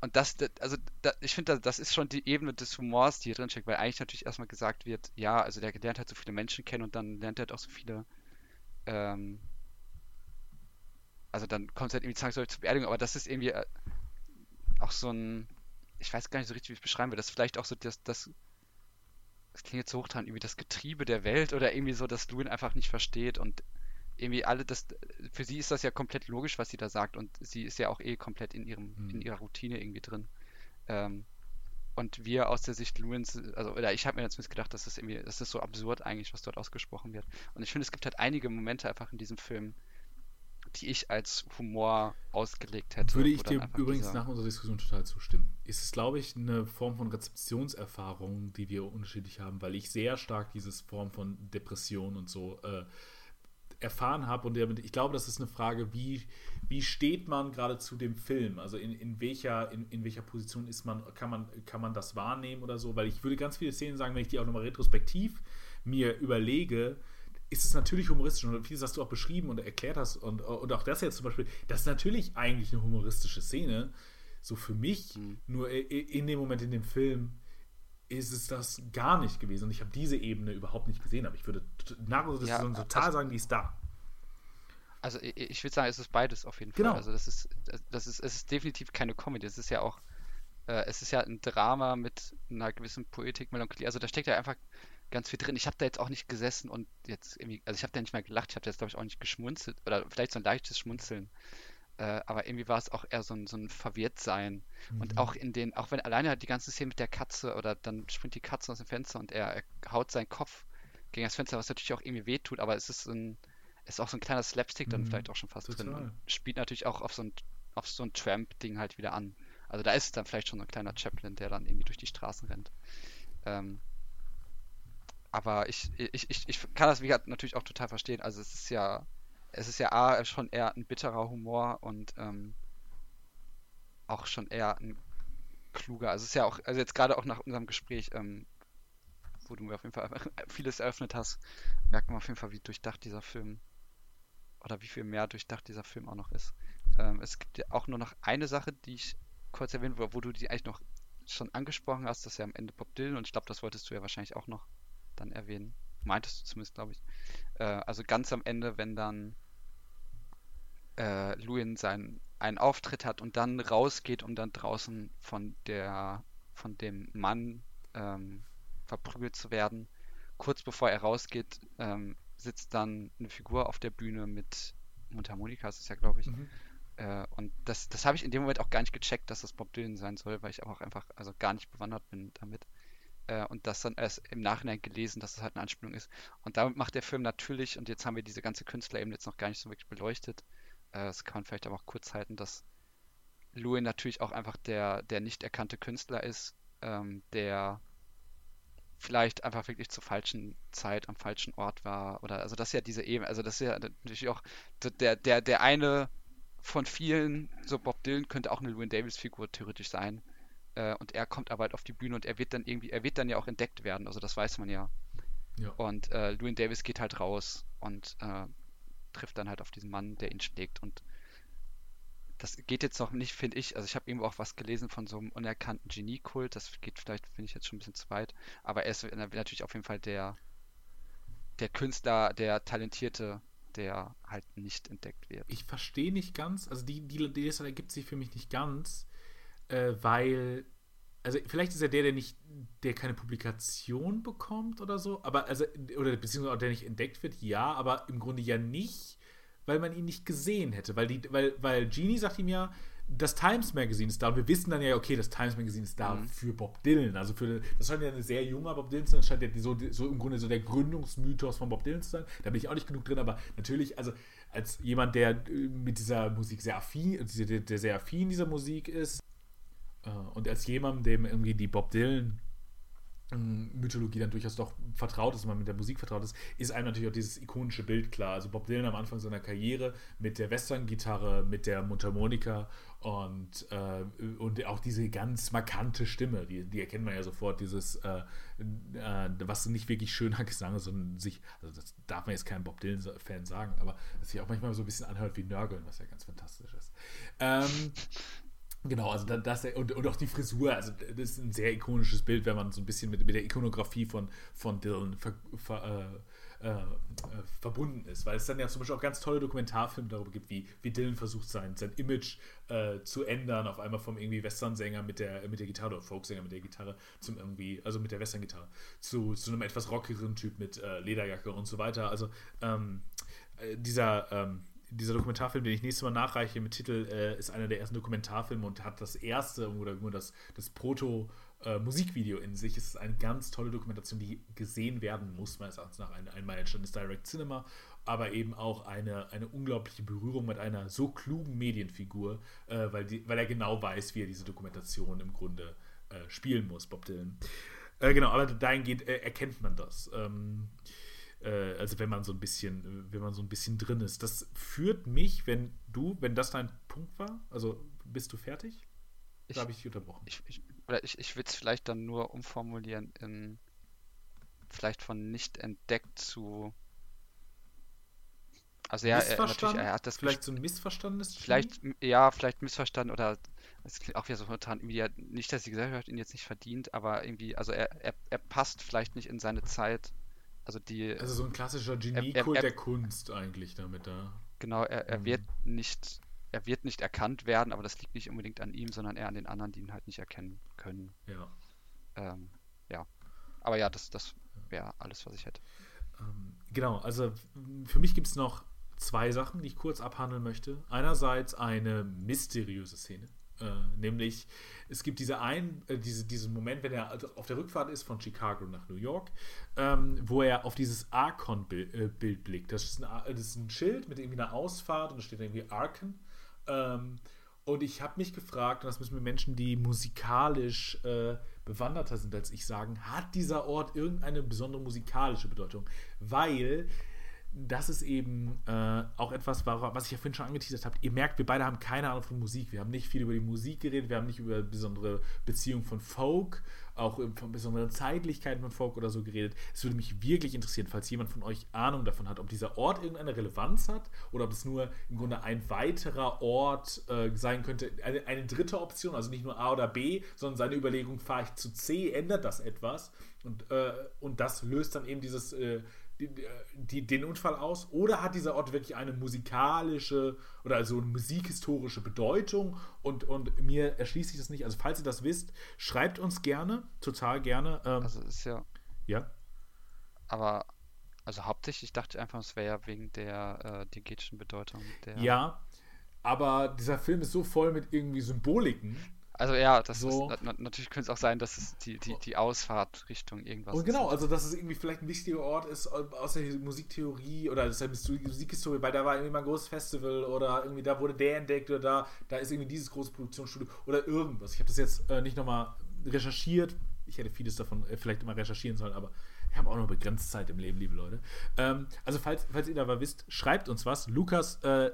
und das, das also da, ich finde, das, das ist schon die Ebene des Humors, die hier drin steckt, weil eigentlich natürlich erstmal gesagt wird, ja, also der lernt halt so viele Menschen kennen und dann lernt er halt auch so viele, ähm, also dann kommt es halt irgendwie zwangsläufig zur Beerdigung, aber das ist irgendwie äh, auch so ein, ich weiß gar nicht so richtig, wie ich es beschreiben will, das ist vielleicht auch so das, das, das klingt jetzt so hoch dran, irgendwie das Getriebe der Welt oder irgendwie so, dass Luin einfach nicht versteht und irgendwie alle das für sie ist das ja komplett logisch, was sie da sagt und sie ist ja auch eh komplett in ihrem Mhm. in ihrer Routine irgendwie drin. Ähm, und wir aus der Sicht Luins, also oder ich habe mir zumindest gedacht, dass das irgendwie, das ist so absurd eigentlich, was dort ausgesprochen wird. Und ich finde, es gibt halt einige Momente einfach in diesem Film, die ich als Humor ausgelegt hätte. Würde ich dir übrigens nach unserer Diskussion total zustimmen. Es ist, glaube ich, eine Form von Rezeptionserfahrung, die wir unterschiedlich haben, weil ich sehr stark dieses Form von Depression und so äh, erfahren habe. Und ich glaube, das ist eine Frage, wie, wie steht man gerade zu dem Film? Also in, in, welcher, in, in welcher Position ist man, kann man, kann man das wahrnehmen oder so? Weil ich würde ganz viele Szenen sagen, wenn ich die auch nochmal retrospektiv mir überlege, ist es natürlich humoristisch und vieles hast du auch beschrieben und erklärt hast und, und auch das jetzt zum Beispiel, das ist natürlich eigentlich eine humoristische Szene, so für mich, Mhm. nur in dem Moment in dem Film ist es das gar nicht gewesen und ich habe diese Ebene überhaupt nicht gesehen, aber ich würde nach unserer Ja, Diskussion total also- sagen, die ist da. Also ich, ich würde sagen, es ist beides auf jeden Genau. Fall. Also das ist, das ist, es ist definitiv keine Comedy. Es ist ja auch, äh, es ist ja ein Drama mit einer gewissen Poetik, Melancholie. Also da steckt ja einfach ganz viel drin. Ich habe da jetzt auch nicht gesessen und jetzt irgendwie, also ich habe da nicht mal gelacht. Ich habe da jetzt glaube ich auch nicht geschmunzelt oder vielleicht so ein leichtes Schmunzeln. Äh, aber irgendwie war es auch eher so ein, so ein Verwirrtsein. Und Mhm. auch in den, auch wenn alleine halt die ganze Szene mit der Katze oder dann springt die Katze aus dem Fenster und er, er haut seinen Kopf gegen das Fenster, was natürlich auch irgendwie wehtut, aber es ist ein, ist auch so ein kleiner Slapstick dann Mhm, vielleicht auch schon fast drin total. und spielt natürlich auch auf so ein, auf so ein Tramp-Ding halt wieder an. Also da ist es dann vielleicht schon so ein kleiner Chaplin, der dann irgendwie durch die Straßen rennt. Ähm, aber ich, ich, ich, ich kann das, natürlich auch total verstehen. Also es ist ja, es ist ja A, schon eher ein bitterer Humor und ähm, auch schon eher ein kluger. Also es ist ja auch, also jetzt gerade auch nach unserem Gespräch, ähm, wo du mir auf jeden Fall *laughs* vieles eröffnet hast, merkt man auf jeden Fall, wie durchdacht dieser Film oder wie viel mehr durchdacht dieser Film auch noch ist. Ähm, es gibt ja auch nur noch eine Sache, die ich kurz erwähnen wo, wo du die eigentlich noch schon angesprochen hast, das ist ja am Ende Bob Dylan und ich glaube, das wolltest du ja wahrscheinlich auch noch dann erwähnen. Meintest du zumindest, glaube ich. Äh, also ganz am Ende, wenn dann äh, Lewin seinen einen Auftritt hat und dann rausgeht, um dann draußen von der von dem Mann ähm, verprügelt zu werden. Kurz bevor er rausgeht, ähm, sitzt dann eine Figur auf der Bühne mit Mundharmonika, ist es ja, glaube ich. Mhm. Äh, und das, das habe ich in dem Moment auch gar nicht gecheckt, dass das Bob Dylan sein soll, weil ich auch einfach also gar nicht bewandert bin damit. Äh, und das dann erst im Nachhinein gelesen, dass es halt eine Anspielung ist. Und damit macht der Film natürlich, und jetzt haben wir diese ganze Künstler eben jetzt noch gar nicht so wirklich beleuchtet, äh, das kann man vielleicht aber auch kurz halten, dass Louis natürlich auch einfach der, der nicht erkannte Künstler ist, ähm, der vielleicht einfach wirklich zur falschen Zeit am falschen Ort war oder also das ist ja diese Ebene, also das ist ja natürlich auch der der der eine von vielen, so Bob Dylan könnte auch eine Louis Davis Figur theoretisch sein äh, und er kommt aber halt auf die Bühne und er wird dann irgendwie, er wird dann ja auch entdeckt werden, also das weiß man ja. ja. Und äh, Louis Davis geht halt raus und äh, trifft dann halt auf diesen Mann, der ihn schlägt. Und das geht jetzt noch nicht, finde ich. Also ich habe eben auch was gelesen von so einem unerkannten Geniekult. Das geht vielleicht, finde ich jetzt schon ein bisschen zu weit. Aber er ist natürlich auf jeden Fall der, der Künstler, der Talentierte, der halt nicht entdeckt wird. Ich verstehe nicht ganz, also die, die, die Liste ergibt sich für mich nicht ganz, äh, weil also vielleicht ist er der, der nicht, der keine Publikation bekommt oder so, aber also, oder beziehungsweise der nicht entdeckt wird, ja, aber im Grunde ja nicht, weil man ihn nicht gesehen hätte. Weil die, weil, weil Genie sagt ihm ja, das Times Magazine ist da und wir wissen dann ja, okay, das Times Magazine ist da mhm. für Bob Dylan. Also für das scheint ja ein sehr junger Bob Dylan zu sein, das scheint ja so, so im Grunde so der Gründungsmythos von Bob Dylan zu sein. Da bin ich auch nicht genug drin, aber natürlich, also als jemand, der mit dieser Musik sehr affin, der, der sehr affin dieser Musik ist, äh, und als jemand, dem irgendwie die Bob Dylan Mythologie dann durchaus doch vertraut ist, man mit der Musik vertraut ist, ist einem natürlich auch dieses ikonische Bild klar. Also Bob Dylan am Anfang seiner Karriere mit der Western-Gitarre, mit der Mundharmonika und, äh, und auch diese ganz markante Stimme, die, die erkennt man ja sofort, dieses, äh, äh, was nicht wirklich schöner Gesang ist, sondern sich, also das darf man jetzt keinem Bob Dylan-Fan sagen, aber sich auch manchmal so ein bisschen anhört wie Nörgeln, was ja ganz fantastisch ist. Ähm, Genau, also das und, und auch die Frisur, also das ist ein sehr ikonisches Bild, wenn man so ein bisschen mit, mit der Ikonografie von, von Dylan ver, ver, äh, äh, verbunden ist, weil es dann ja zum Beispiel auch ganz tolle Dokumentarfilme darüber gibt, wie, wie Dylan versucht sein, sein Image äh, zu ändern, auf einmal vom irgendwie Western-Sänger mit der, mit der Gitarre oder Folksänger mit der Gitarre zum irgendwie, also mit der Western-Gitarre, zu, zu einem etwas rockigeren Typ mit äh, Lederjacke und so weiter. Also ähm, äh, dieser ähm, dieser Dokumentarfilm, den ich nächstes Mal nachreiche mit Titel, äh, ist einer der ersten Dokumentarfilme und hat das erste oder nur das, das Proto-Musikvideo äh, in sich. Es ist eine ganz tolle Dokumentation, die gesehen werden muss, meines Erachtens nach. Ein, ein Meilenstein ist Direct Cinema, aber eben auch eine, eine unglaubliche Berührung mit einer so klugen Medienfigur, äh, weil, die, weil er genau weiß, wie er diese Dokumentation im Grunde äh, spielen muss, Bob Dylan. Äh, genau, aber dahingehend äh, erkennt man das. Ähm, äh, also wenn man so ein bisschen, wenn man so ein bisschen drin ist. Das führt mich, wenn du, wenn das dein Punkt war, also bist du fertig? Ich, habe ich dich unterbrochen. Ich, ich, ich, ich würde es vielleicht dann nur umformulieren in vielleicht von nicht entdeckt zu also ja, er, natürlich, er hat das vielleicht so ein missverstandenes Vielleicht, ja, vielleicht missverstanden oder es klingt auch wieder so spontan, irgendwie, nicht, dass die Gesellschaft ihn jetzt nicht verdient, aber irgendwie, also er, er, er passt vielleicht nicht in seine Zeit also die. Also so ein klassischer Geniekult der Kunst eigentlich damit da. Genau, er, er mhm. wird nicht, er wird nicht erkannt werden, aber das liegt nicht unbedingt an ihm, sondern eher an den anderen, die ihn halt nicht erkennen können. Ja. Ähm, ja. Aber ja, das, das wäre alles, was ich hätte. Ähm, genau, also für mich gibt es noch zwei Sachen, die ich kurz abhandeln möchte. Einerseits eine mysteriöse Szene. Äh, nämlich, es gibt diese ein, äh, diese, diesen Moment, wenn er also auf der Rückfahrt ist von Chicago nach New York, ähm, wo er auf dieses Archon-Bild äh, blickt. Das ist, ein, das ist, ein, Schild mit irgendwie einer Ausfahrt und da steht irgendwie Archon. Ähm, und ich habe mich gefragt, und das müssen wir Menschen, die musikalisch äh, bewanderter sind als ich, sagen, hat dieser Ort irgendeine besondere musikalische Bedeutung? Weil das ist eben äh, auch etwas, was ich ja vorhin schon angeteasert habe. Ihr merkt, wir beide haben keine Ahnung von Musik. Wir haben nicht viel über die Musik geredet, wir haben nicht über besondere Beziehungen von Folk, auch von besonderen Zeitlichkeiten von Folk oder so geredet. Es würde mich wirklich interessieren, falls jemand von euch Ahnung davon hat, ob dieser Ort irgendeine Relevanz hat oder ob es nur im Grunde ein weiterer Ort äh, sein könnte. Eine, eine dritte Option, also nicht nur A oder B, sondern seine Überlegung, fahre ich zu C, ändert das etwas? Und, äh, und das löst dann eben dieses. Äh, die, die, den Unfall aus? Oder hat dieser Ort wirklich eine musikalische oder also eine musikhistorische Bedeutung und, und mir erschließt sich das nicht? Also, falls ihr das wisst, schreibt uns gerne, total gerne. Ähm, also, ist ja. Ja. Aber, also hauptsächlich dachte ich einfach, es wäre ja wegen der äh, digetischen Bedeutung. Der ja, aber dieser Film ist so voll mit irgendwie Symboliken also ja, das so. ist natürlich könnte es auch sein, dass es die, die, die Ausfahrt Richtung irgendwas Und genau, ist. also dass es irgendwie vielleicht ein wichtiger Ort ist aus der Musiktheorie oder aus der Musikhistorie, weil da war irgendwie mal ein großes Festival oder irgendwie da wurde der entdeckt oder da, da ist irgendwie dieses große Produktionsstudio oder irgendwas. Ich habe das jetzt äh, nicht nochmal recherchiert. Ich hätte vieles davon äh, vielleicht immer recherchieren sollen, aber ich habe auch noch begrenzt Zeit im Leben, liebe Leute. Ähm, also falls, falls ihr da mal wisst, schreibt uns was. Lukas äh,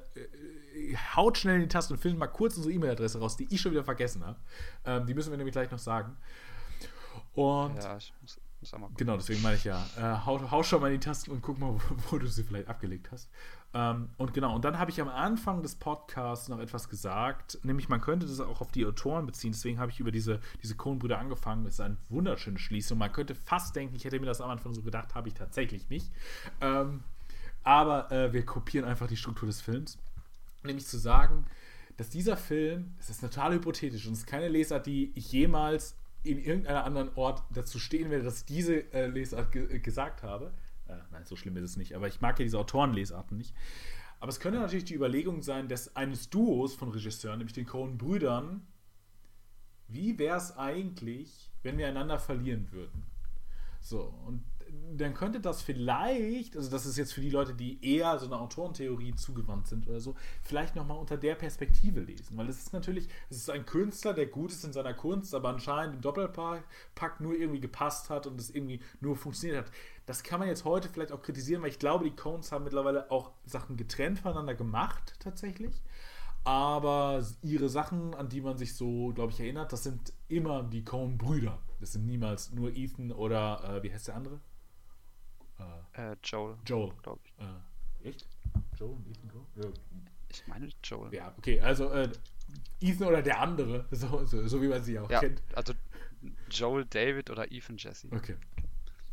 haut schnell in die Taste und findet mal kurz unsere E-Mail-Adresse raus, die ich schon wieder vergessen habe. Ähm, die müssen wir nämlich gleich noch sagen. Und ja, ich muss, muss auch mal genau, deswegen meine ich ja, äh, hau, hau, schon mal in die Tasten und guck mal, wo, *laughs* wo du sie vielleicht abgelegt hast. Ähm, und genau, und dann habe ich am Anfang des Podcasts noch etwas gesagt, nämlich man könnte das auch auf die Autoren beziehen, deswegen habe ich über diese, diese Coen-Brüder angefangen, das ist eine wunderschöne Schließung. Man könnte fast denken, ich hätte mir das am Anfang so gedacht, habe ich tatsächlich nicht. Ähm, aber äh, wir kopieren einfach die Struktur des Films nämlich zu sagen, dass dieser Film, es ist total hypothetisch und es ist keine Lesart, die ich jemals in irgendeinem anderen Ort dazu stehen werde, dass ich diese äh, Lesart ge äh, gesagt habe. Äh, nein, so schlimm ist es nicht, aber ich mag ja diese Autorenlesarten nicht. Aber es könnte natürlich die Überlegung sein, dass eines Duos von Regisseuren, nämlich den Coen-Brüdern, wie wäre es eigentlich, wenn wir einander verlieren würden? So, und dann könnte das vielleicht, also das ist jetzt für die Leute, die eher so einer Autorentheorie zugewandt sind oder so, vielleicht nochmal unter der Perspektive lesen. Weil es ist natürlich, es ist ein Künstler, der gut ist in seiner Kunst, aber anscheinend im Doppelpack nur irgendwie gepasst hat und es irgendwie nur funktioniert hat. Das kann man jetzt heute vielleicht auch kritisieren, weil ich glaube, die Cones haben mittlerweile auch Sachen getrennt voneinander gemacht, tatsächlich. Aber ihre Sachen, an die man sich so, glaube ich, erinnert, das sind immer die Coen-Brüder. Das sind niemals nur Ethan oder, äh, wie heißt der andere? Äh, Joel. Joel. Glaube ich. Äh, echt? Joel und Ethan Coen? Ja. Ich meine Joel. Ja, okay, also äh, Ethan oder der andere, *laughs* so, so, so, wie man sie auch ja, kennt. Also Joel David oder Ethan Jesse. Okay.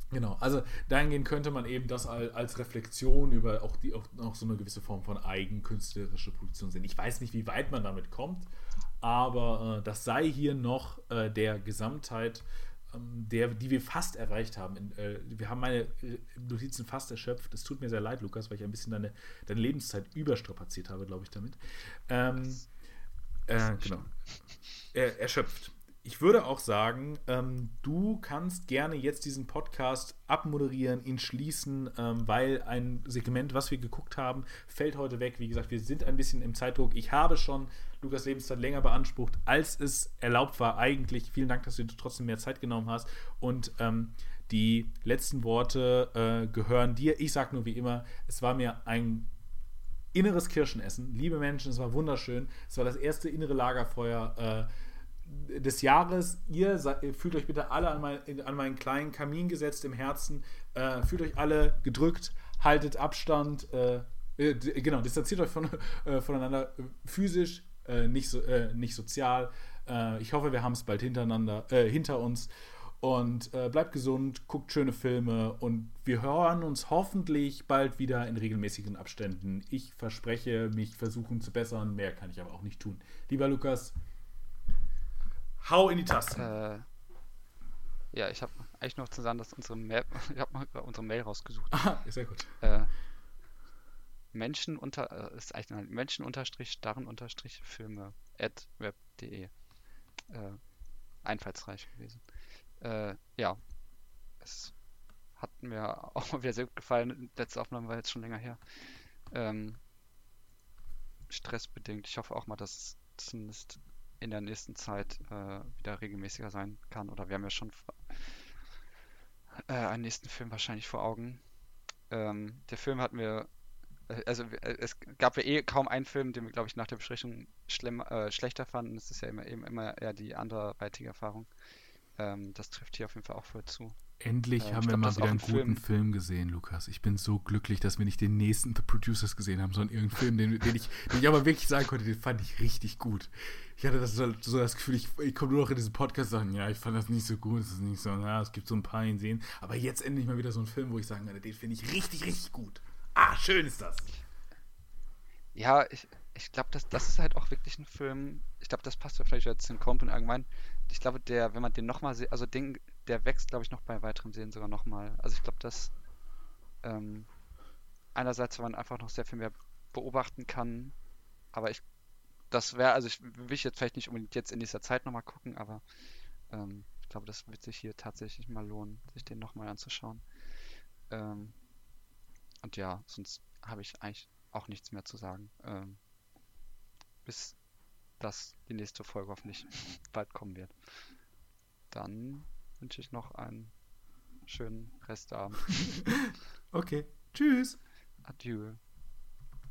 Genau, also dahingehend könnte man eben das als Reflexion über auch, die, auch, auch so eine gewisse Form von eigenkünstlerische Produktion sehen. Ich weiß nicht, wie weit man damit kommt, aber äh, das sei hier noch äh, der Gesamtheit der, die wir fast erreicht haben. In, äh, wir haben meine äh, Notizen fast erschöpft. Es tut mir sehr leid, Lukas, weil ich ein bisschen deine, deine Lebenszeit überstrapaziert habe, glaube ich, damit. Ähm, äh, genau. Er, erschöpft. Ich würde auch sagen, ähm, du kannst gerne jetzt diesen Podcast abmoderieren, ihn schließen, ähm, weil ein Segment, was wir geguckt haben, fällt heute weg. Wie gesagt, wir sind ein bisschen im Zeitdruck. Ich habe schon Lukas Lebenszeit länger beansprucht, als es erlaubt war eigentlich. Vielen Dank, dass du dir trotzdem mehr Zeit genommen hast. Und ähm, die letzten Worte äh, gehören dir. Ich sage nur wie immer, es war mir ein inneres Kirschenessen. Liebe Menschen, es war wunderschön. Es war das erste innere Lagerfeuer. Äh, des Jahres. Ihr fühlt euch bitte alle an, mein, an meinen kleinen Kamin gesetzt im Herzen. Äh, fühlt euch alle gedrückt, haltet Abstand. Äh, äh, genau, distanziert euch von, äh, voneinander äh, physisch, äh, nicht, so, nicht sozial. ich hoffe, wir haben es bald hintereinander, hinter uns. Und bleibt gesund, guckt schöne Filme und wir hören uns hoffentlich bald wieder in regelmäßigen Abständen. Ich verspreche, mich versuchen zu bessern. Mehr kann ich aber auch nicht tun. Lieber Lukas, Hau in die Tasten. Äh, ja, ich habe eigentlich noch zu sagen, dass unsere Mail, *laughs* ich habe mal unsere Mail rausgesucht. Aha, sehr gut. Äh, Menschen unter, äh, ist eigentlich ein Menschen unterstrich starren unterstrich Filme at web.de. Äh, einfallsreich gewesen. Äh, ja, es hat mir *laughs* auch mal wieder sehr gut gefallen. Letzte Aufnahme war jetzt schon länger her. Ähm, stressbedingt. Ich hoffe auch mal, dass es zumindest in der nächsten Zeit äh, wieder regelmäßiger sein kann. Oder wir haben ja schon äh, einen nächsten Film wahrscheinlich vor Augen. Ähm, der Film hat mir, äh, also äh, es gab ja eh kaum einen Film, den wir, glaube ich, nach der Besprechung schlimm, äh, schlechter fanden. Es ist ja immer, eben immer eher die anderweitige Erfahrung. Ähm, das trifft hier auf jeden Fall auch voll zu. Endlich Äh, haben wir mal wieder einen ein guten Film- Film gesehen, Lukas. Ich bin so glücklich, dass wir nicht den nächsten The Producers gesehen haben, sondern irgendeinen Film, den, den, ich, den ich aber wirklich sagen konnte, den fand ich richtig gut. Ich hatte das so, so das Gefühl, ich, ich komme nur noch in diesen Podcast und sagen, ja, ich fand das nicht so gut, es ist nicht so, ja, es gibt so ein paar ihn sehen. Aber jetzt endlich mal wieder so einen Film, wo ich sagen kann, den finde ich richtig, richtig gut. Ah, schön ist das. Ja, ich, ich glaube, das, das ist halt auch wirklich ein Film. Ich glaube, das passt ja vielleicht jetzt in Comp und allgemein. Ich glaube, der, wenn man den nochmal sieht, also den, der wächst, glaube ich, noch bei weiterem Sehen sogar nochmal. Also ich glaube, dass ähm, einerseits, weil man einfach noch sehr viel mehr beobachten kann, aber ich, das wäre, also ich will ich jetzt vielleicht nicht unbedingt jetzt in dieser Zeit nochmal gucken, aber ähm, ich glaube, das wird sich hier tatsächlich mal lohnen, sich den nochmal anzuschauen. Ähm, und ja, sonst habe ich eigentlich auch nichts mehr zu sagen. Ähm, bis dass die nächste Folge hoffentlich *laughs* bald kommen wird. Dann wünsche ich noch einen schönen Restabend. *laughs* Okay, tschüss. Adieu.